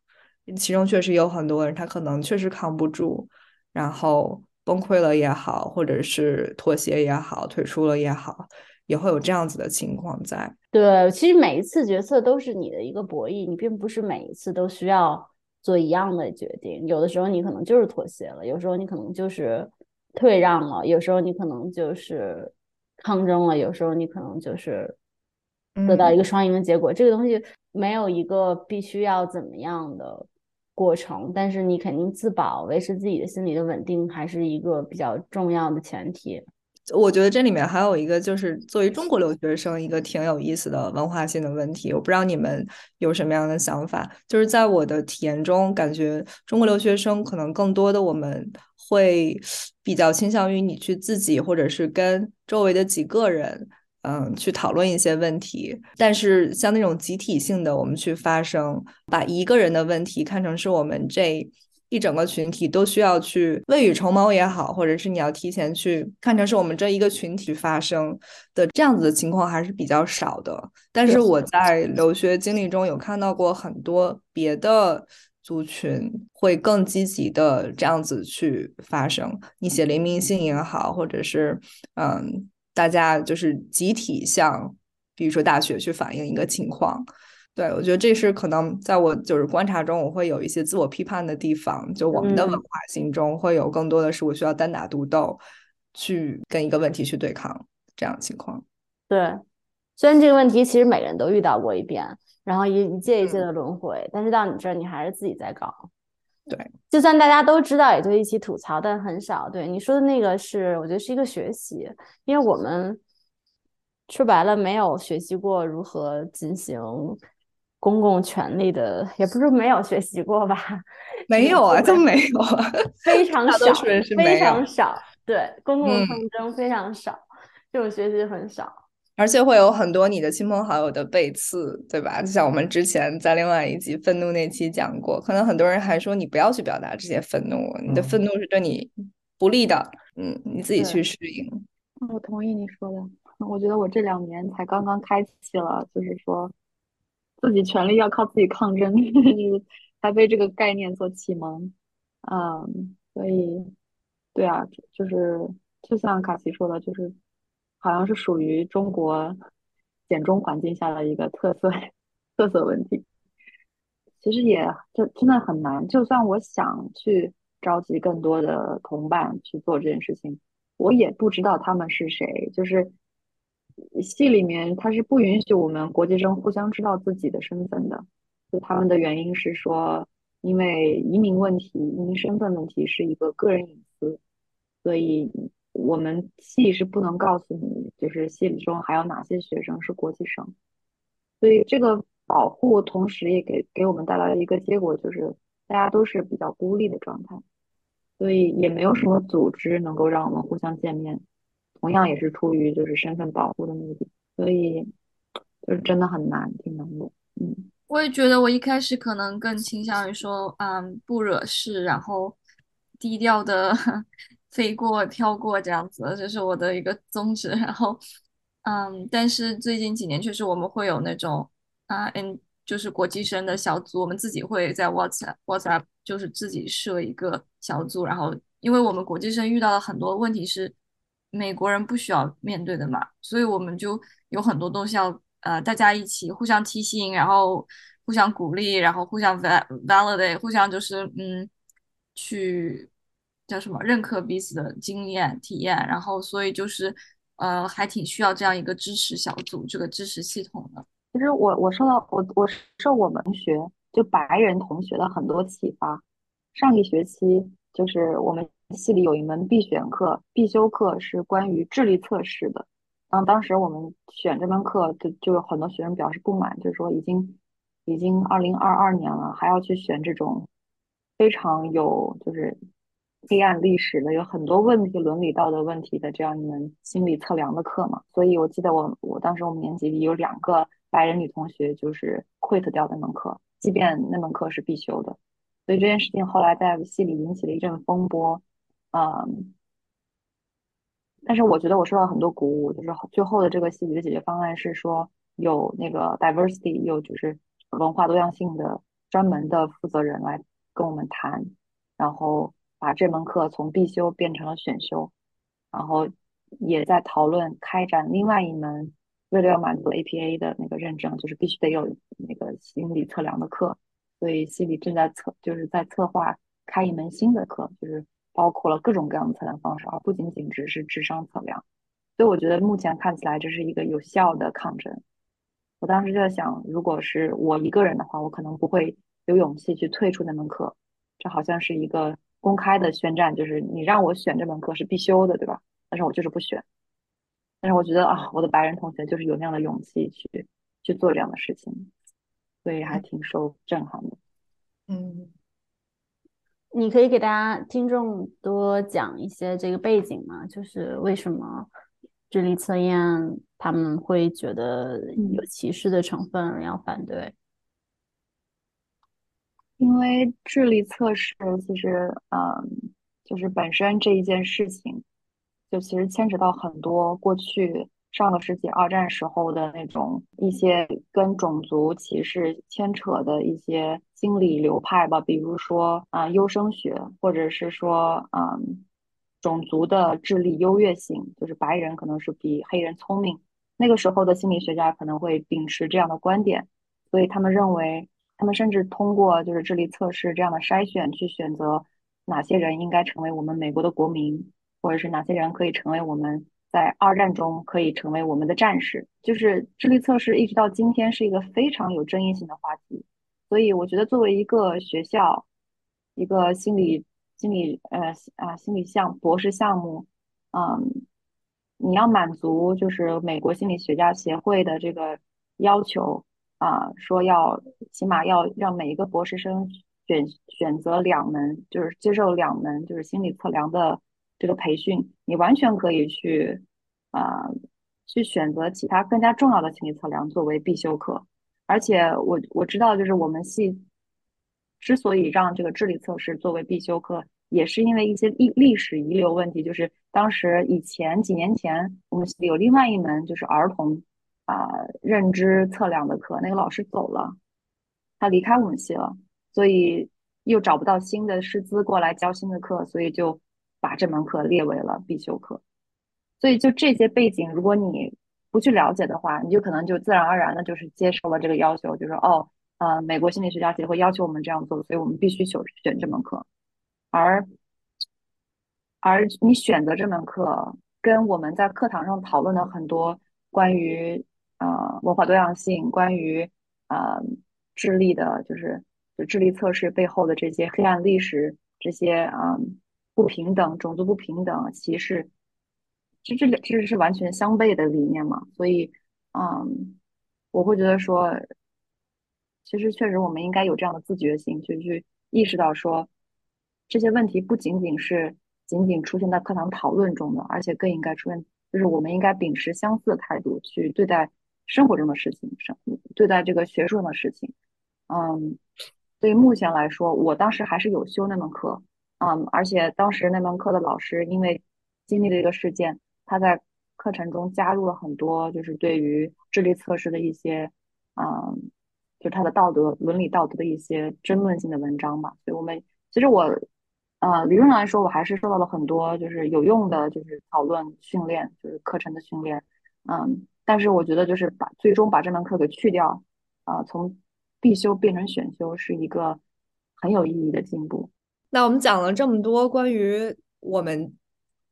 其中确实有很多人，他可能确实扛不住，然后。崩溃了也好，或者是妥协也好，退出了也好，也会有这样子的情况在。对，其实每一次决策都是你的一个博弈，你并不是每一次都需要做一样的决定。有的时候你可能就是妥协了，有时候你可能就是退让了，有时候你可能就是抗争了，有时候你可能就是得到一个双赢的结果。这个东西没有一个必须要怎么样的。过程，但是你肯定自保、维持自己的心理的稳定，还是一个比较重要的前提。我觉得这里面还有一个，就是作为中国留学生，一个挺有意思的文化性的问题。我不知道你们有什么样的想法？就是在我的体验中，感觉中国留学生可能更多的我们会比较倾向于你去自己，或者是跟周围的几个人。嗯，去讨论一些问题，但是像那种集体性的，我们去发声，把一个人的问题看成是我们这一整个群体都需要去未雨绸缪也好，或者是你要提前去看成是我们这一个群体发生的这样子的情况还是比较少的。但是我在留学经历中有看到过很多别的族群会更积极的这样子去发声，你写联名信也好，或者是嗯，大家就是集体向，比如说大学去反映一个情况。对，我觉得这是可能在我就是观察中，我会有一些自我批判的地方。就我们的文化心中，会有更多的是我需要单打独斗，去跟一个问题去对抗这样的情况。对，虽然这个问题其实每个人都遇到过一遍，然后一一届一届的轮回，但是到你这儿，你还是自己在搞。对，就算大家都知道，也就一起吐槽，但很少。对你说的那个是，我觉得是一个学习，因为我们说白了没有学习过如何进行。公共权利的也不是没有学习过吧？没有啊，都没有啊，<laughs> 非常少，非常少。对，公共抗争非常少，这种学习很少，而且会有很多你的亲朋好友的背刺，对吧？就像我们之前在另外一集愤怒那期讲过，可能很多人还说你不要去表达这些愤怒，你的愤怒是对你不利的。嗯，你自己去适应。我同意你说的，我觉得我这两年才刚刚开启了，就是说。自己权利要靠自己抗争，<laughs> 才被这个概念所启蒙。嗯，所以，对啊，就是就像卡奇说的，就是好像是属于中国简中环境下的一个特色特色问题。其实也这真的很难。就算我想去召集更多的同伴去做这件事情，我也不知道他们是谁。就是。系里面他是不允许我们国际生互相知道自己的身份的，就他们的原因是说，因为移民问题、移民身份问题是一个个人隐私，所以我们系是不能告诉你，就是系里中还有哪些学生是国际生。所以这个保护同时也给给我们带来了一个结果，就是大家都是比较孤立的状态，所以也没有什么组织能够让我们互相见面。同样也是出于就是身份保护的目的，所以就是真的很难，挺难的。嗯，我也觉得我一开始可能更倾向于说，嗯，不惹事，然后低调的飞过、飘过这样子，这是我的一个宗旨。然后，嗯，但是最近几年确实我们会有那种啊，嗯，就是国际生的小组，我们自己会在 WhatsApp WhatsApp 就是自己设一个小组，然后因为我们国际生遇到了很多问题是。美国人不需要面对的嘛，所以我们就有很多东西要呃大家一起互相提醒，然后互相鼓励，然后互相 validate，互相就是嗯去叫什么认可彼此的经验体验，然后所以就是呃还挺需要这样一个支持小组这个支持系统的。其实我我受到我我受我们学就白人同学的很多启发，上一学期就是我们。系里有一门必选课，必修课是关于智力测试的。然后当时我们选这门课，就就有很多学生表示不满，就是说已经已经二零二二年了，还要去选这种非常有就是黑暗历史的、有很多问题伦理道德问题的这样一门心理测量的课嘛。所以我记得我我当时我们年级里有两个白人女同学就是 quit 掉那门课，即便那门课是必修的。所以这件事情后来在系里引起了一阵风波。嗯，但是我觉得我受到很多鼓舞，就是最后的这个系里的解决方案是说有那个 diversity，有就是文化多样性的专门的负责人来跟我们谈，然后把这门课从必修变成了选修，然后也在讨论开展另外一门为了要满足 APA 的那个认证，就是必须得有那个心理测量的课，所以心里正在策就是在策划开一门新的课，就是。包括了各种各样的测量方式，而不仅仅只是智商测量。所以我觉得目前看起来这是一个有效的抗争。我当时就在想，如果是我一个人的话，我可能不会有勇气去退出那门课。这好像是一个公开的宣战，就是你让我选这门课是必修的，对吧？但是我就是不选。但是我觉得啊，我的白人同学就是有那样的勇气去去做这样的事情，所以还挺受震撼的。嗯。你可以给大家听众多讲一些这个背景吗？就是为什么智力测验他们会觉得有歧视的成分，要反对？因为智力测试其实，嗯，就是本身这一件事情，就其实牵扯到很多过去上个世纪二战时候的那种一些跟种族歧视牵扯的一些心理流派吧，比如说啊优生学，或者是说嗯种族的智力优越性，就是白人可能是比黑人聪明。那个时候的心理学家可能会秉持这样的观点，所以他们认为。他们甚至通过就是智力测试这样的筛选，去选择哪些人应该成为我们美国的国民，或者是哪些人可以成为我们在二战中可以成为我们的战士。就是智力测试一直到今天是一个非常有争议性的话题。所以我觉得作为一个学校，一个心理心理呃啊心理项博士项目，嗯，你要满足就是美国心理学家协会的这个要求。啊，说要起码要让每一个博士生选选择两门，就是接受两门就是心理测量的这个培训。你完全可以去啊，去选择其他更加重要的心理测量作为必修课。而且我我知道，就是我们系之所以让这个智力测试作为必修课，也是因为一些历历史遗留问题。就是当时以前几年前，我们系有另外一门就是儿童。啊，认知测量的课，那个老师走了，他离开我们系了，所以又找不到新的师资过来教新的课，所以就把这门课列为了必修课。所以就这些背景，如果你不去了解的话，你就可能就自然而然的就是接受了这个要求，就说哦，呃，美国心理学家协会要求我们这样做，所以我们必须选选这门课。而而你选择这门课，跟我们在课堂上讨论的很多关于。呃，文化多样性，关于呃智力的，就是就智力测试背后的这些黑暗历史，这些嗯不平等、种族不平等、歧视，这这其实是完全相悖的理念嘛。所以，嗯，我会觉得说，其实确实我们应该有这样的自觉性，就去意识到说，这些问题不仅仅是仅仅出现在课堂讨论中的，而且更应该出现，就是我们应该秉持相似的态度去对待。生活中的事情，生对待这个学术上的事情，嗯，所以目前来说，我当时还是有修那门课，嗯，而且当时那门课的老师因为经历了一个事件，他在课程中加入了很多就是对于智力测试的一些，嗯，就他的道德伦理道德的一些争论性的文章吧。所以我们其实我，呃，理论来说，我还是受到了很多就是有用的，就是讨论训练，就是课程的训练，嗯。但是我觉得，就是把最终把这门课给去掉，啊，从必修变成选修，是一个很有意义的进步。那我们讲了这么多关于我们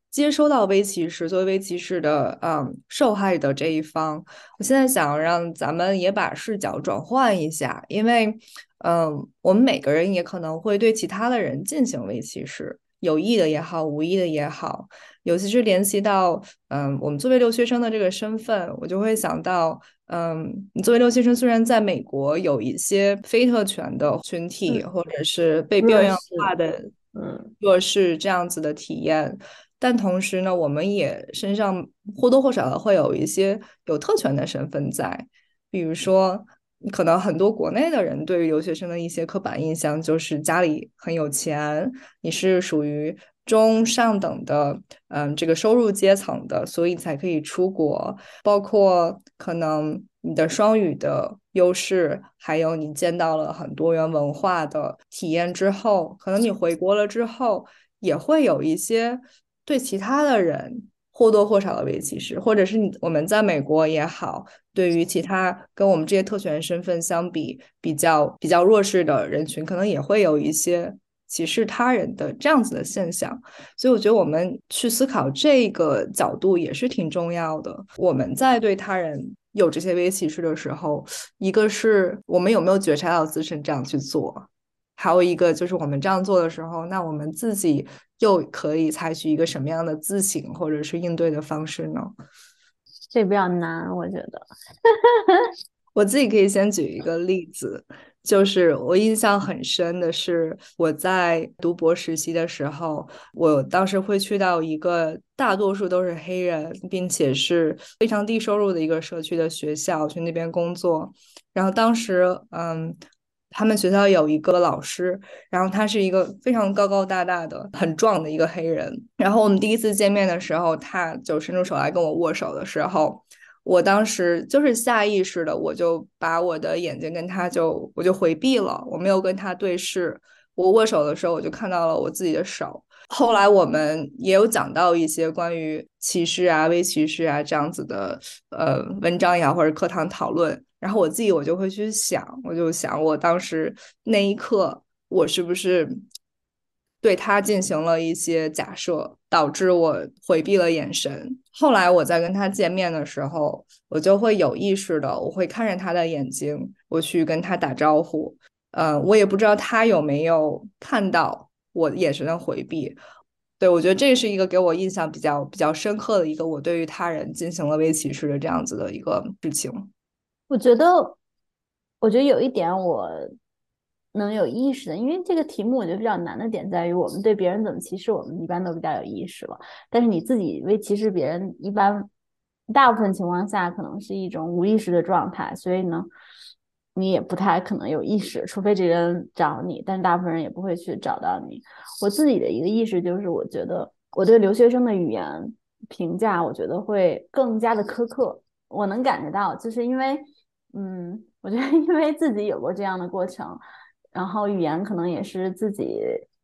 接收到微歧视作为微歧视的嗯受害的这一方，我现在想让咱们也把视角转换一下，因为嗯，我们每个人也可能会对其他的人进行微歧视。有意的也好，无意的也好，尤其是联系到，嗯，我们作为留学生的这个身份，我就会想到，嗯，你作为留学生，虽然在美国有一些非特权的群体，或者是被边缘化的，嗯，弱势这样子的体验，但同时呢，我们也身上或多或少的会有一些有特权的身份在，比如说。可能很多国内的人对于留学生的一些刻板印象就是家里很有钱，你是属于中上等的，嗯，这个收入阶层的，所以才可以出国。包括可能你的双语的优势，还有你见到了很多元文化的体验之后，可能你回国了之后，也会有一些对其他的人。或多或少的微歧视，或者是你我们在美国也好，对于其他跟我们这些特权身份相比比较比较弱势的人群，可能也会有一些歧视他人的这样子的现象。所以我觉得我们去思考这个角度也是挺重要的。我们在对他人有这些微歧视的时候，一个是我们有没有觉察到自身这样去做，还有一个就是我们这样做的时候，那我们自己。又可以采取一个什么样的自省或者是应对的方式呢？这比较难，我觉得。我自己可以先举一个例子，就是我印象很深的是，我在读博实习的时候，我当时会去到一个大多数都是黑人，并且是非常低收入的一个社区的学校去那边工作。然后当时，嗯，他们学校有一个老师，然后他是一个非常高高大大的、很壮的一个黑人。然后我们第一次见面的时候，他就伸出手来跟我握手的时候，我当时就是下意识的，我就把我的眼睛跟他就我就回避了，我没有跟他对视。我握手的时候，我就看到了我自己的手。后来我们也有讲到一些关于歧视啊、微歧视啊这样子的呃文章呀，或者课堂讨论。然后我自己我就会去想，我就想我当时那一刻，我是不是对他进行了一些假设，导致我回避了眼神。后来我在跟他见面的时候，我就会有意识的，我会看着他的眼睛，我去跟他打招呼。呃，我也不知道他有没有看到我眼神的回避。对我觉得这是一个给我印象比较比较深刻的一个我对于他人进行了微歧视的这样子的一个事情。我觉得，我觉得有一点我能有意识的，因为这个题目我觉得比较难的点在于，我们对别人怎么歧视，我们一般都比较有意识了。但是你自己为歧视别人，一般大部分情况下可能是一种无意识的状态，所以呢，你也不太可能有意识，除非这个人找你，但大部分人也不会去找到你。我自己的一个意识就是，我觉得我对留学生的语言评价，我觉得会更加的苛刻。我能感觉到，就是因为。嗯，我觉得因为自己有过这样的过程，然后语言可能也是自己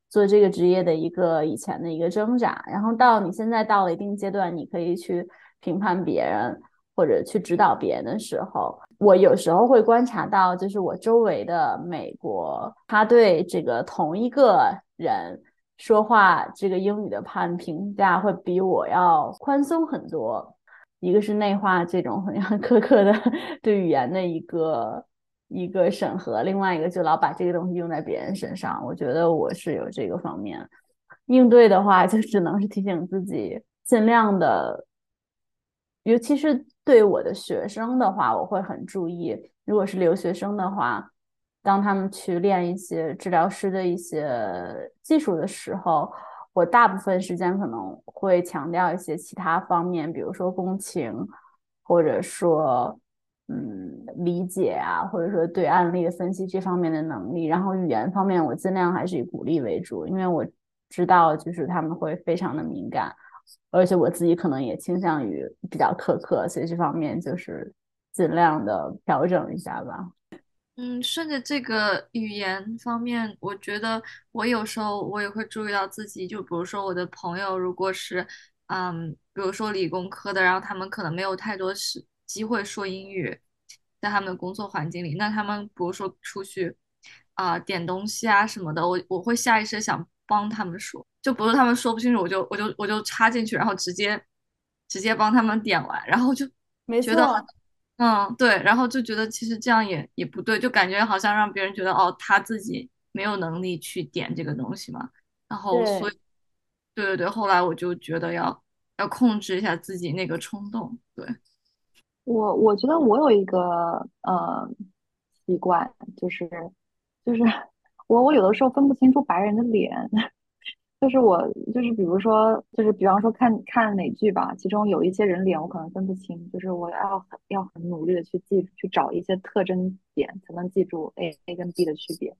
做这个职业的一个以前的一个挣扎，然后到你现在到了一定阶段，你可以去评判别人或者去指导别人的时候，我有时候会观察到，就是我周围的美国，他对这个同一个人说话这个英语的判评价会比我要宽松很多。一个是内化这种很 <laughs> 苛刻的对语言的一个一个审核，另外一个就老把这个东西用在别人身上。我觉得我是有这个方面应对的话，就只能是提醒自己尽量的，尤其是对我的学生的话，我会很注意。如果是留学生的话，当他们去练一些治疗师的一些技术的时候。我大部分时间可能会强调一些其他方面，比如说共情，或者说嗯理解啊，或者说对案例的分析这方面的能力。然后语言方面，我尽量还是以鼓励为主，因为我知道就是他们会非常的敏感，而且我自己可能也倾向于比较苛刻，所以这方面就是尽量的调整一下吧。嗯，顺着这个语言方面，我觉得我有时候我也会注意到自己，就比如说我的朋友，如果是，嗯，比如说理工科的，然后他们可能没有太多时机会说英语，在他们的工作环境里，那他们比如说出去啊点东西啊什么的，我我会下意识想帮他们说，就比如他们说不清楚，我就我就我就插进去，然后直接直接帮他们点完，然后就没觉得。嗯，对，然后就觉得其实这样也也不对，就感觉好像让别人觉得哦，他自己没有能力去点这个东西嘛。然后所以，对对对，后来我就觉得要要控制一下自己那个冲动。对，我我觉得我有一个呃习惯，就是就是 <laughs> 我我有的时候分不清楚白人的脸。就是我，就是比如说，就是比方说看看哪剧吧，其中有一些人脸我可能分不清，就是我要要很努力的去记去找一些特征点，才能记住 A A 跟 B 的区别。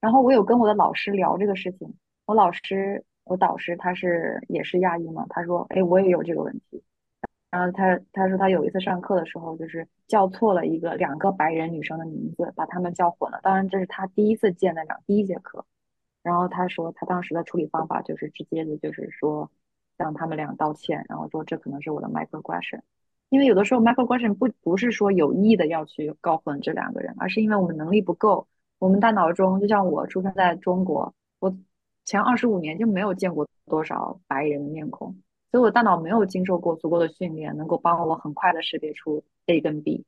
然后我有跟我的老师聊这个事情，我老师我导师他是也是亚裔嘛，他说哎我也有这个问题。然后他他说他有一次上课的时候，就是叫错了一个两个白人女生的名字，把他们叫混了。当然这是他第一次见的两第一节课。然后他说，他当时的处理方法就是直接的，就是说向他们俩道歉，然后说这可能是我的 microaggression，因为有的时候 microaggression 不不是说有意的要去搞混这两个人，而是因为我们能力不够，我们大脑中就像我出生在中国，我前二十五年就没有见过多少白人的面孔，所以我大脑没有经受过足够的训练，能够帮我很快的识别出 A 跟 B。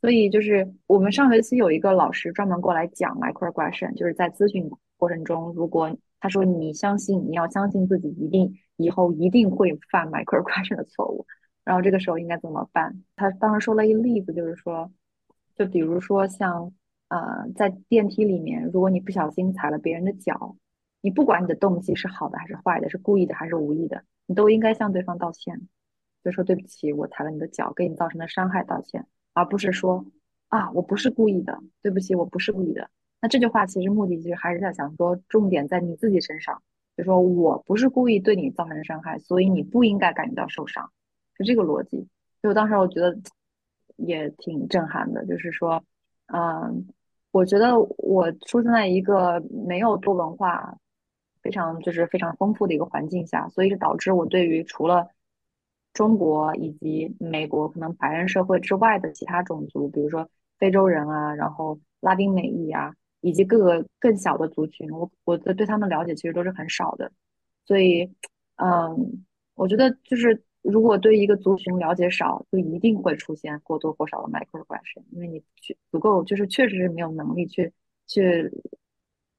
所以就是我们上学期有一个老师专门过来讲 microaggression，就是在咨询过程中，如果他说你相信你要相信自己一定以后一定会犯 microaggression 的错误，然后这个时候应该怎么办？他当时说了一个例子，就是说，就比如说像呃在电梯里面，如果你不小心踩了别人的脚，你不管你的动机是好的还是坏的，是故意的还是无意的，你都应该向对方道歉，就说对不起，我踩了你的脚，给你造成的伤害道歉。而不是说啊，我不是故意的，对不起，我不是故意的。那这句话其实目的其实还是在想说，重点在你自己身上，就说我不是故意对你造成伤害，所以你不应该感觉到受伤，是这个逻辑。所以当时我觉得也挺震撼的，就是说，嗯，我觉得我出生在一个没有多文化、非常就是非常丰富的一个环境下，所以导致我对于除了中国以及美国可能白人社会之外的其他种族，比如说非洲人啊，然后拉丁美裔啊，以及各个更小的族群，我我的对他们了解其实都是很少的，所以，嗯，我觉得就是如果对一个族群了解少，就一定会出现或多或少的 microgression，因为你去足够就是确实是没有能力去去，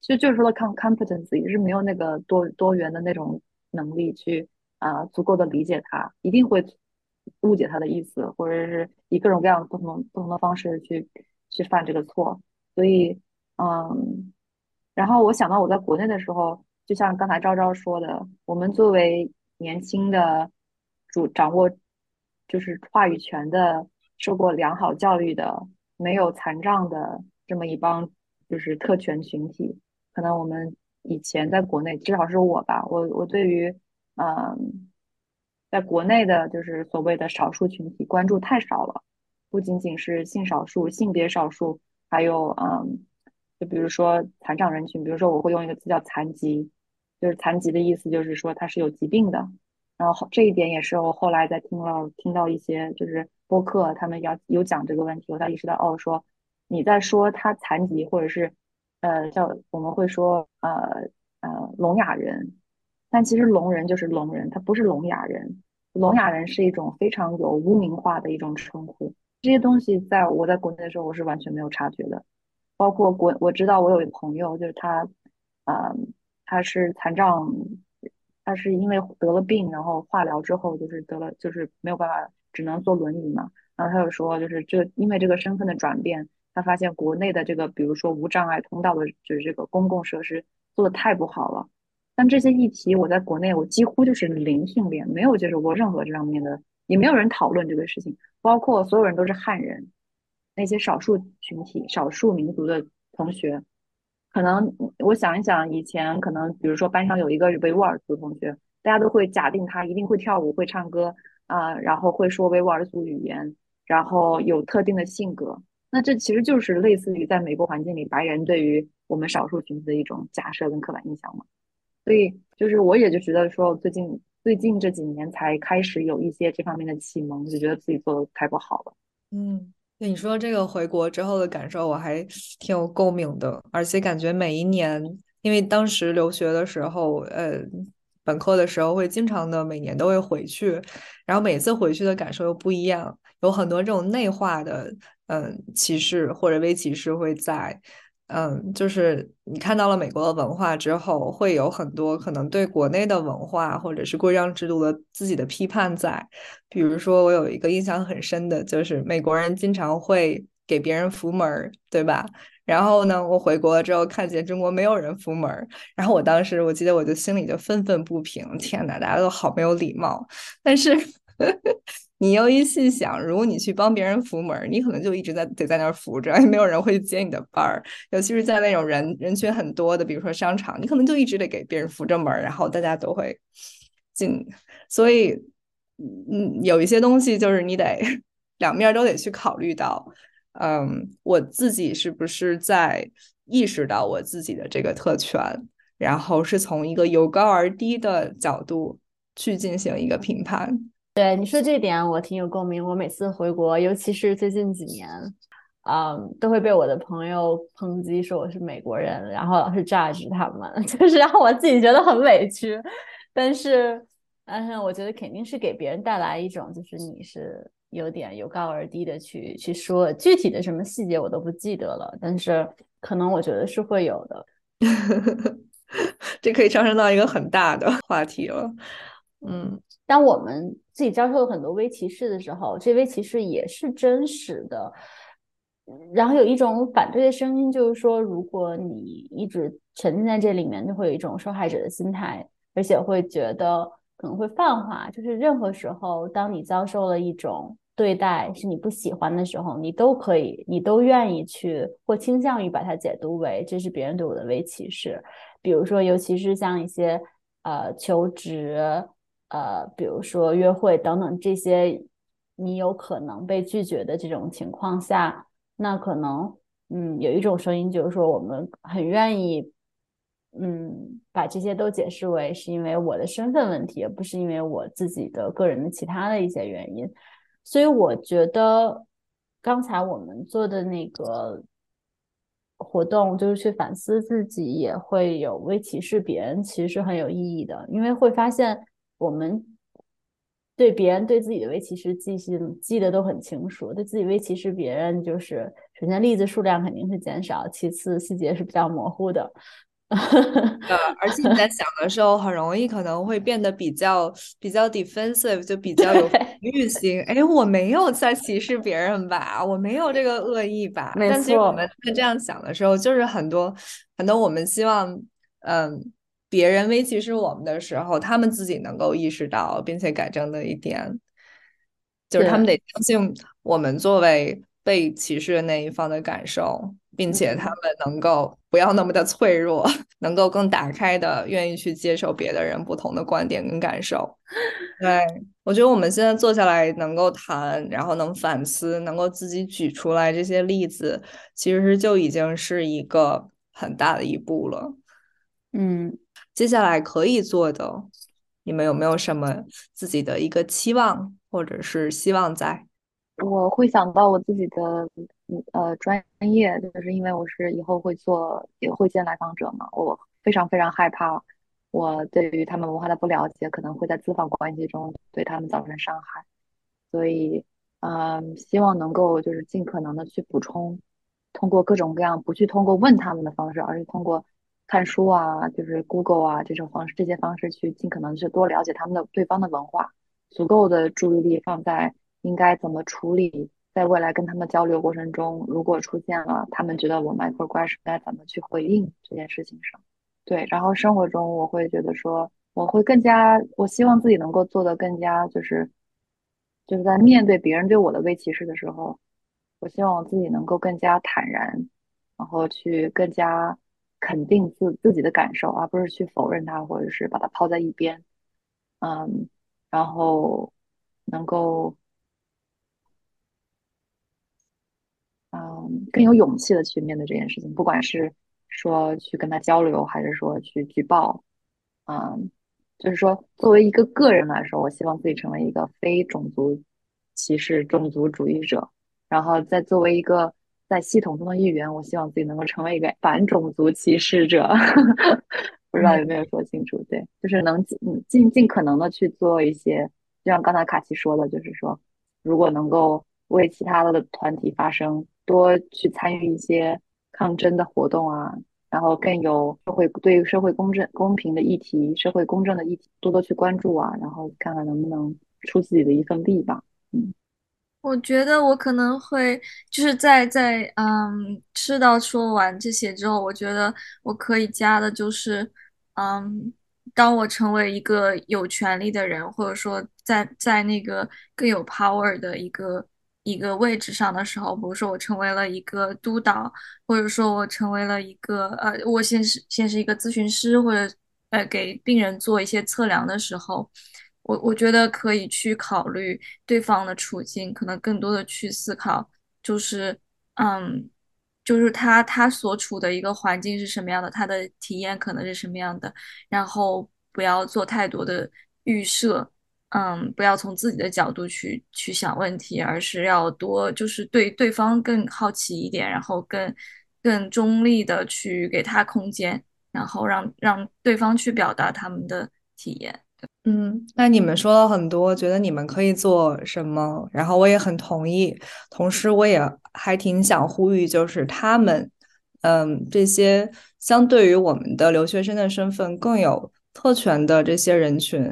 就就是说的 com competence 也是没有那个多多元的那种能力去。啊，足够的理解他，一定会误解他的意思，或者是以各种各样不同不同的方式去去犯这个错。所以，嗯，然后我想到我在国内的时候，就像刚才昭昭说的，我们作为年轻的主掌握就是话语权的、受过良好教育的、没有残障的这么一帮就是特权群体，可能我们以前在国内，至少是我吧，我我对于。嗯，在国内的，就是所谓的少数群体关注太少了，不仅仅是性少数、性别少数，还有嗯，就比如说残障人群，比如说我会用一个词叫残疾，就是残疾的意思就是说他是有疾病的。然后这一点也是我后来在听了听到一些就是播客，他们要有讲这个问题，我才意识到哦，说你在说他残疾，或者是呃叫我们会说呃呃聋哑人。但其实聋人就是聋人，他不是聋哑人。聋哑人是一种非常有污名化的一种称呼。这些东西在我在国内的时候，我是完全没有察觉的。包括国，我知道我有一个朋友，就是他，呃，他是残障，他是因为得了病，然后化疗之后就是得了，就是没有办法，只能坐轮椅嘛。然后他就说，就是这因为这个身份的转变，他发现国内的这个，比如说无障碍通道的，就是这个公共设施做的太不好了。但这些议题，我在国内我几乎就是零训练，没有接触过任何这方面的，也没有人讨论这个事情。包括所有人都是汉人，那些少数群体、少数民族的同学，可能我想一想，以前可能比如说班上有一个维吾尔族同学，大家都会假定他一定会跳舞、会唱歌啊，然后会说维吾尔族语言，然后有特定的性格。那这其实就是类似于在美国环境里白人对于我们少数群体的一种假设跟刻板印象嘛。所以，就是我也就觉得说，最近最近这几年才开始有一些这方面的启蒙，就觉得自己做的太不好了。嗯，你说这个回国之后的感受，我还挺有共鸣的，而且感觉每一年，因为当时留学的时候，呃，本科的时候会经常的每年都会回去，然后每次回去的感受又不一样，有很多这种内化的，嗯，歧视或者微歧视会在。嗯，就是你看到了美国的文化之后，会有很多可能对国内的文化或者是规章制度的自己的批判在。比如说，我有一个印象很深的，就是美国人经常会给别人扶门，对吧？然后呢，我回国了之后，看见中国没有人扶门，然后我当时我记得我就心里就愤愤不平，天呐，大家都好没有礼貌。但是。你又一细想，如果你去帮别人扶门，你可能就一直在得在那儿扶着，也 <laughs> 没有人会接你的班儿。尤其是在那种人人群很多的，比如说商场，你可能就一直得给别人扶着门，然后大家都会进。所以，嗯，有一些东西就是你得两面都得去考虑到。嗯，我自己是不是在意识到我自己的这个特权，然后是从一个由高而低的角度去进行一个评判。对你说这点，我挺有共鸣。我每次回国，尤其是最近几年，嗯，都会被我的朋友抨击说我是美国人，然后老是 judge 他们，<laughs> 就是让我自己觉得很委屈。但是，嗯，我觉得肯定是给别人带来一种，就是你是有点由高而低的去去说，具体的什么细节我都不记得了，但是可能我觉得是会有的。<laughs> 这可以上升到一个很大的话题了。嗯，但我们自己遭受了很多微歧视的时候，这微歧视也是真实的。然后有一种反对的声音，就是说，如果你一直沉浸在这里面，就会有一种受害者的心态，而且会觉得可能会泛化。就是任何时候，当你遭受了一种对待是你不喜欢的时候，你都可以，你都愿意去或倾向于把它解读为这是别人对我的微歧视。比如说，尤其是像一些呃求职、呃，比如说约会等等这些，你有可能被拒绝的这种情况下，那可能嗯有一种声音就是说，我们很愿意嗯把这些都解释为是因为我的身份问题，而不是因为我自己的个人的其他的一些原因。所以我觉得刚才我们做的那个活动，就是去反思自己，也会有微歧视别人，其实是很有意义的。因为会发现我们对别人对自己的微歧视记性记得都很清楚，对自己微歧视别人，就是首先例子数量肯定是减少，其次细节是比较模糊的。呃，而且你在想的时候，很容易可能会变得比较比较 defensive，就比较有防御心。哎，我没有在歧视别人吧？我没有这个恶意吧？但其实我们在这样想的时候，就是很多很多我们希望，嗯，别人微歧视我们的时候，他们自己能够意识到并且改正的一点，就是他们得相信我们作为被歧视的那一方的感受。并且他们能够不要那么的脆弱，<laughs> 能够更打开的，愿意去接受别的人不同的观点跟感受。对我觉得我们现在坐下来能够谈，然后能反思，能够自己举出来这些例子，其实就已经是一个很大的一步了。嗯，接下来可以做的，你们有没有什么自己的一个期望，或者是希望在？我会想到我自己的。呃，专业就是因为我是以后会做，也会见来访者嘛，我非常非常害怕，我对于他们文化的不了解，可能会在咨访关系中对他们造成伤害，所以，嗯，希望能够就是尽可能的去补充，通过各种各样不去通过问他们的方式，而是通过看书啊，就是 Google 啊这种方式，这些方式去尽可能去多了解他们的对方的文化，足够的注意力放在应该怎么处理。在未来跟他们交流过程中，如果出现了他们觉得我 microaggression 该怎么去回应这件事情上，对，然后生活中我会觉得说，我会更加，我希望自己能够做的更加就是，就是在面对别人对我的微歧视的时候，我希望我自己能够更加坦然，然后去更加肯定自自己的感受，而不是去否认它，或者是把它抛在一边，嗯，然后能够。嗯，更有勇气的去面对这件事情，不管是说去跟他交流，还是说去举报，嗯，就是说作为一个个人来说，我希望自己成为一个非种族歧视、种族主义者，然后再作为一个在系统中的一员，我希望自己能够成为一个反种族歧视者。<laughs> 不知道有没有说清楚？对，就是能尽尽尽可能的去做一些，就像刚才卡奇说的，就是说，如果能够为其他的团体发声。多去参与一些抗争的活动啊，然后更有社会对社会公正、公平的议题、社会公正的议题多多去关注啊，然后看看能不能出自己的一份力吧。嗯，我觉得我可能会就是在在嗯，吃到说完这些之后，我觉得我可以加的就是嗯，当我成为一个有权利的人，或者说在在那个更有 power 的一个。一个位置上的时候，比如说我成为了一个督导，或者说我成为了一个呃，我先是先是一个咨询师，或者呃给病人做一些测量的时候，我我觉得可以去考虑对方的处境，可能更多的去思考，就是嗯，就是他他所处的一个环境是什么样的，他的体验可能是什么样的，然后不要做太多的预设。嗯，不要从自己的角度去去想问题，而是要多就是对对方更好奇一点，然后更更中立的去给他空间，然后让让对方去表达他们的体验。嗯，那你们说了很多，觉得你们可以做什么，然后我也很同意。同时，我也还挺想呼吁，就是他们，嗯，这些相对于我们的留学生的身份更有特权的这些人群。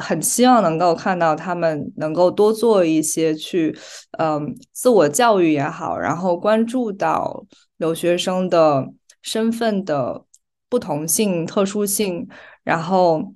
很希望能够看到他们能够多做一些去，嗯，自我教育也好，然后关注到留学生的身份的不同性、特殊性。然后，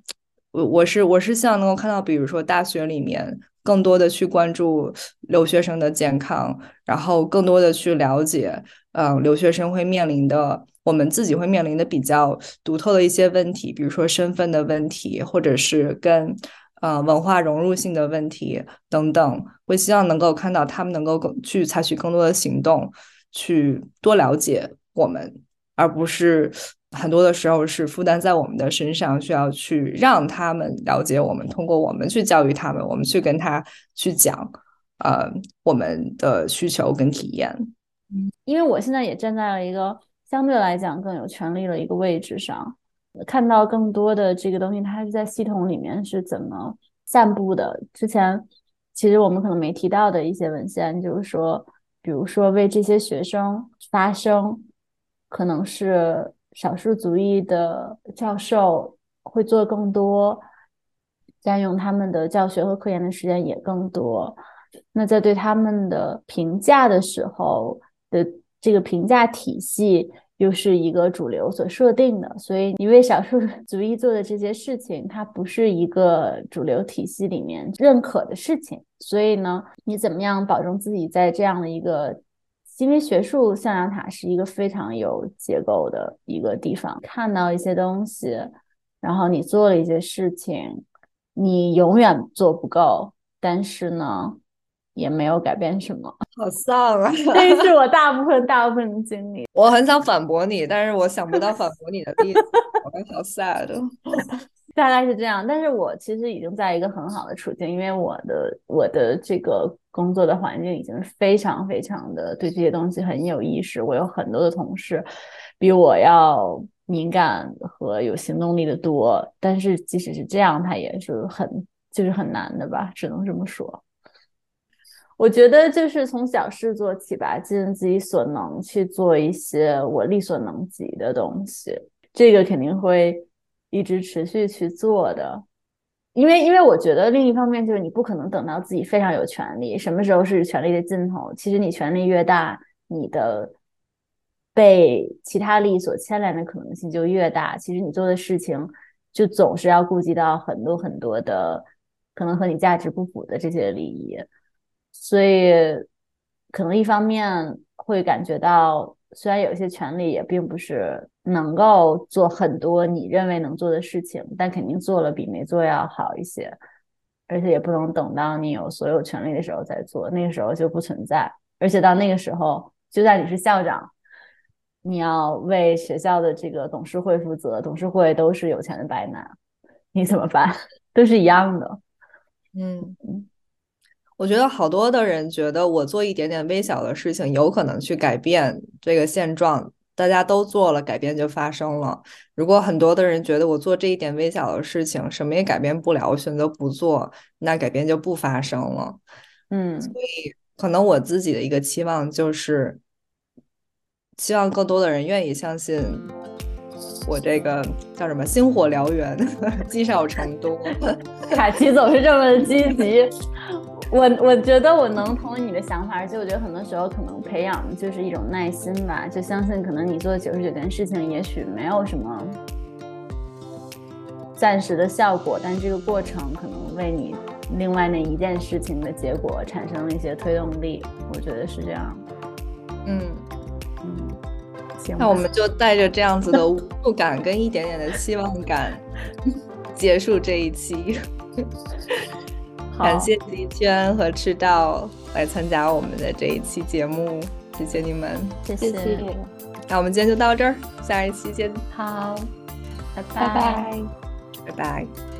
我我是我是希望能够看到，比如说大学里面更多的去关注留学生的健康，然后更多的去了解，嗯，留学生会面临的，我们自己会面临的比较独特的一些问题，比如说身份的问题，或者是跟呃文化融入性的问题等等，会希望能够看到他们能够更去采取更多的行动，去多了解我们，而不是。很多的时候是负担在我们的身上，需要去让他们了解我们，通过我们去教育他们，我们去跟他去讲，呃，我们的需求跟体验。嗯，因为我现在也站在了一个相对来讲更有权利的一个位置上，看到更多的这个东西，它是在系统里面是怎么散布的。之前其实我们可能没提到的一些文献，就是说，比如说为这些学生发声，可能是。少数族裔的教授会做更多，占用他们的教学和科研的时间也更多。那在对他们的评价的时候的这个评价体系又是一个主流所设定的，所以你为少数 <laughs> 族裔做的这些事情，它不是一个主流体系里面认可的事情。所以呢，你怎么样保证自己在这样的一个？因为学术象牙塔是一个非常有结构的一个地方，看到一些东西，然后你做了一些事情，你永远做不够，但是呢，也没有改变什么，好丧啊！<laughs> 这是我大部分大部分的经历。我很想反驳你，但是我想不到反驳你的例子，我好 sad。大概是这样，但是我其实已经在一个很好的处境，因为我的我的这个工作的环境已经非常非常的对这些东西很有意识。我有很多的同事比我要敏感和有行动力的多，但是即使是这样，他也是很就是很难的吧，只能这么说。我觉得就是从小事做起吧，尽自己所能去做一些我力所能及的东西，这个肯定会。一直持续去做的，因为因为我觉得另一方面就是你不可能等到自己非常有权利，什么时候是权力的尽头？其实你权力越大，你的被其他利益所牵连的可能性就越大。其实你做的事情就总是要顾及到很多很多的可能和你价值不符的这些利益，所以可能一方面会感觉到。虽然有一些权利也并不是能够做很多你认为能做的事情，但肯定做了比没做要好一些。而且也不能等到你有所有权利的时候再做，那个时候就不存在。而且到那个时候，就算你是校长，你要为学校的这个董事会负责，董事会都是有钱的白男，你怎么办？<laughs> 都是一样的。嗯嗯。我觉得好多的人觉得我做一点点微小的事情，有可能去改变这个现状。大家都做了，改变就发生了。如果很多的人觉得我做这一点微小的事情，什么也改变不了，我选择不做，那改变就不发生了。嗯，所以可能我自己的一个期望就是，希望更多的人愿意相信我这个叫什么“星火燎原，<laughs> 积少成多”。卡奇总是这么积极。我我觉得我能同意你的想法，而且我觉得很多时候可能培养的就是一种耐心吧，就相信可能你做九十九件事情，也许没有什么暂时的效果，但这个过程可能为你另外那一件事情的结果产生了一些推动力，我觉得是这样。嗯嗯，行，那我们就带着这样子的无助感跟一点点的希望感结束这一期。感谢迪娟和赤道来参加我们的这一期节目，谢谢你们，谢谢。那我们今天就到这儿，下一期见。好，拜拜拜，拜拜。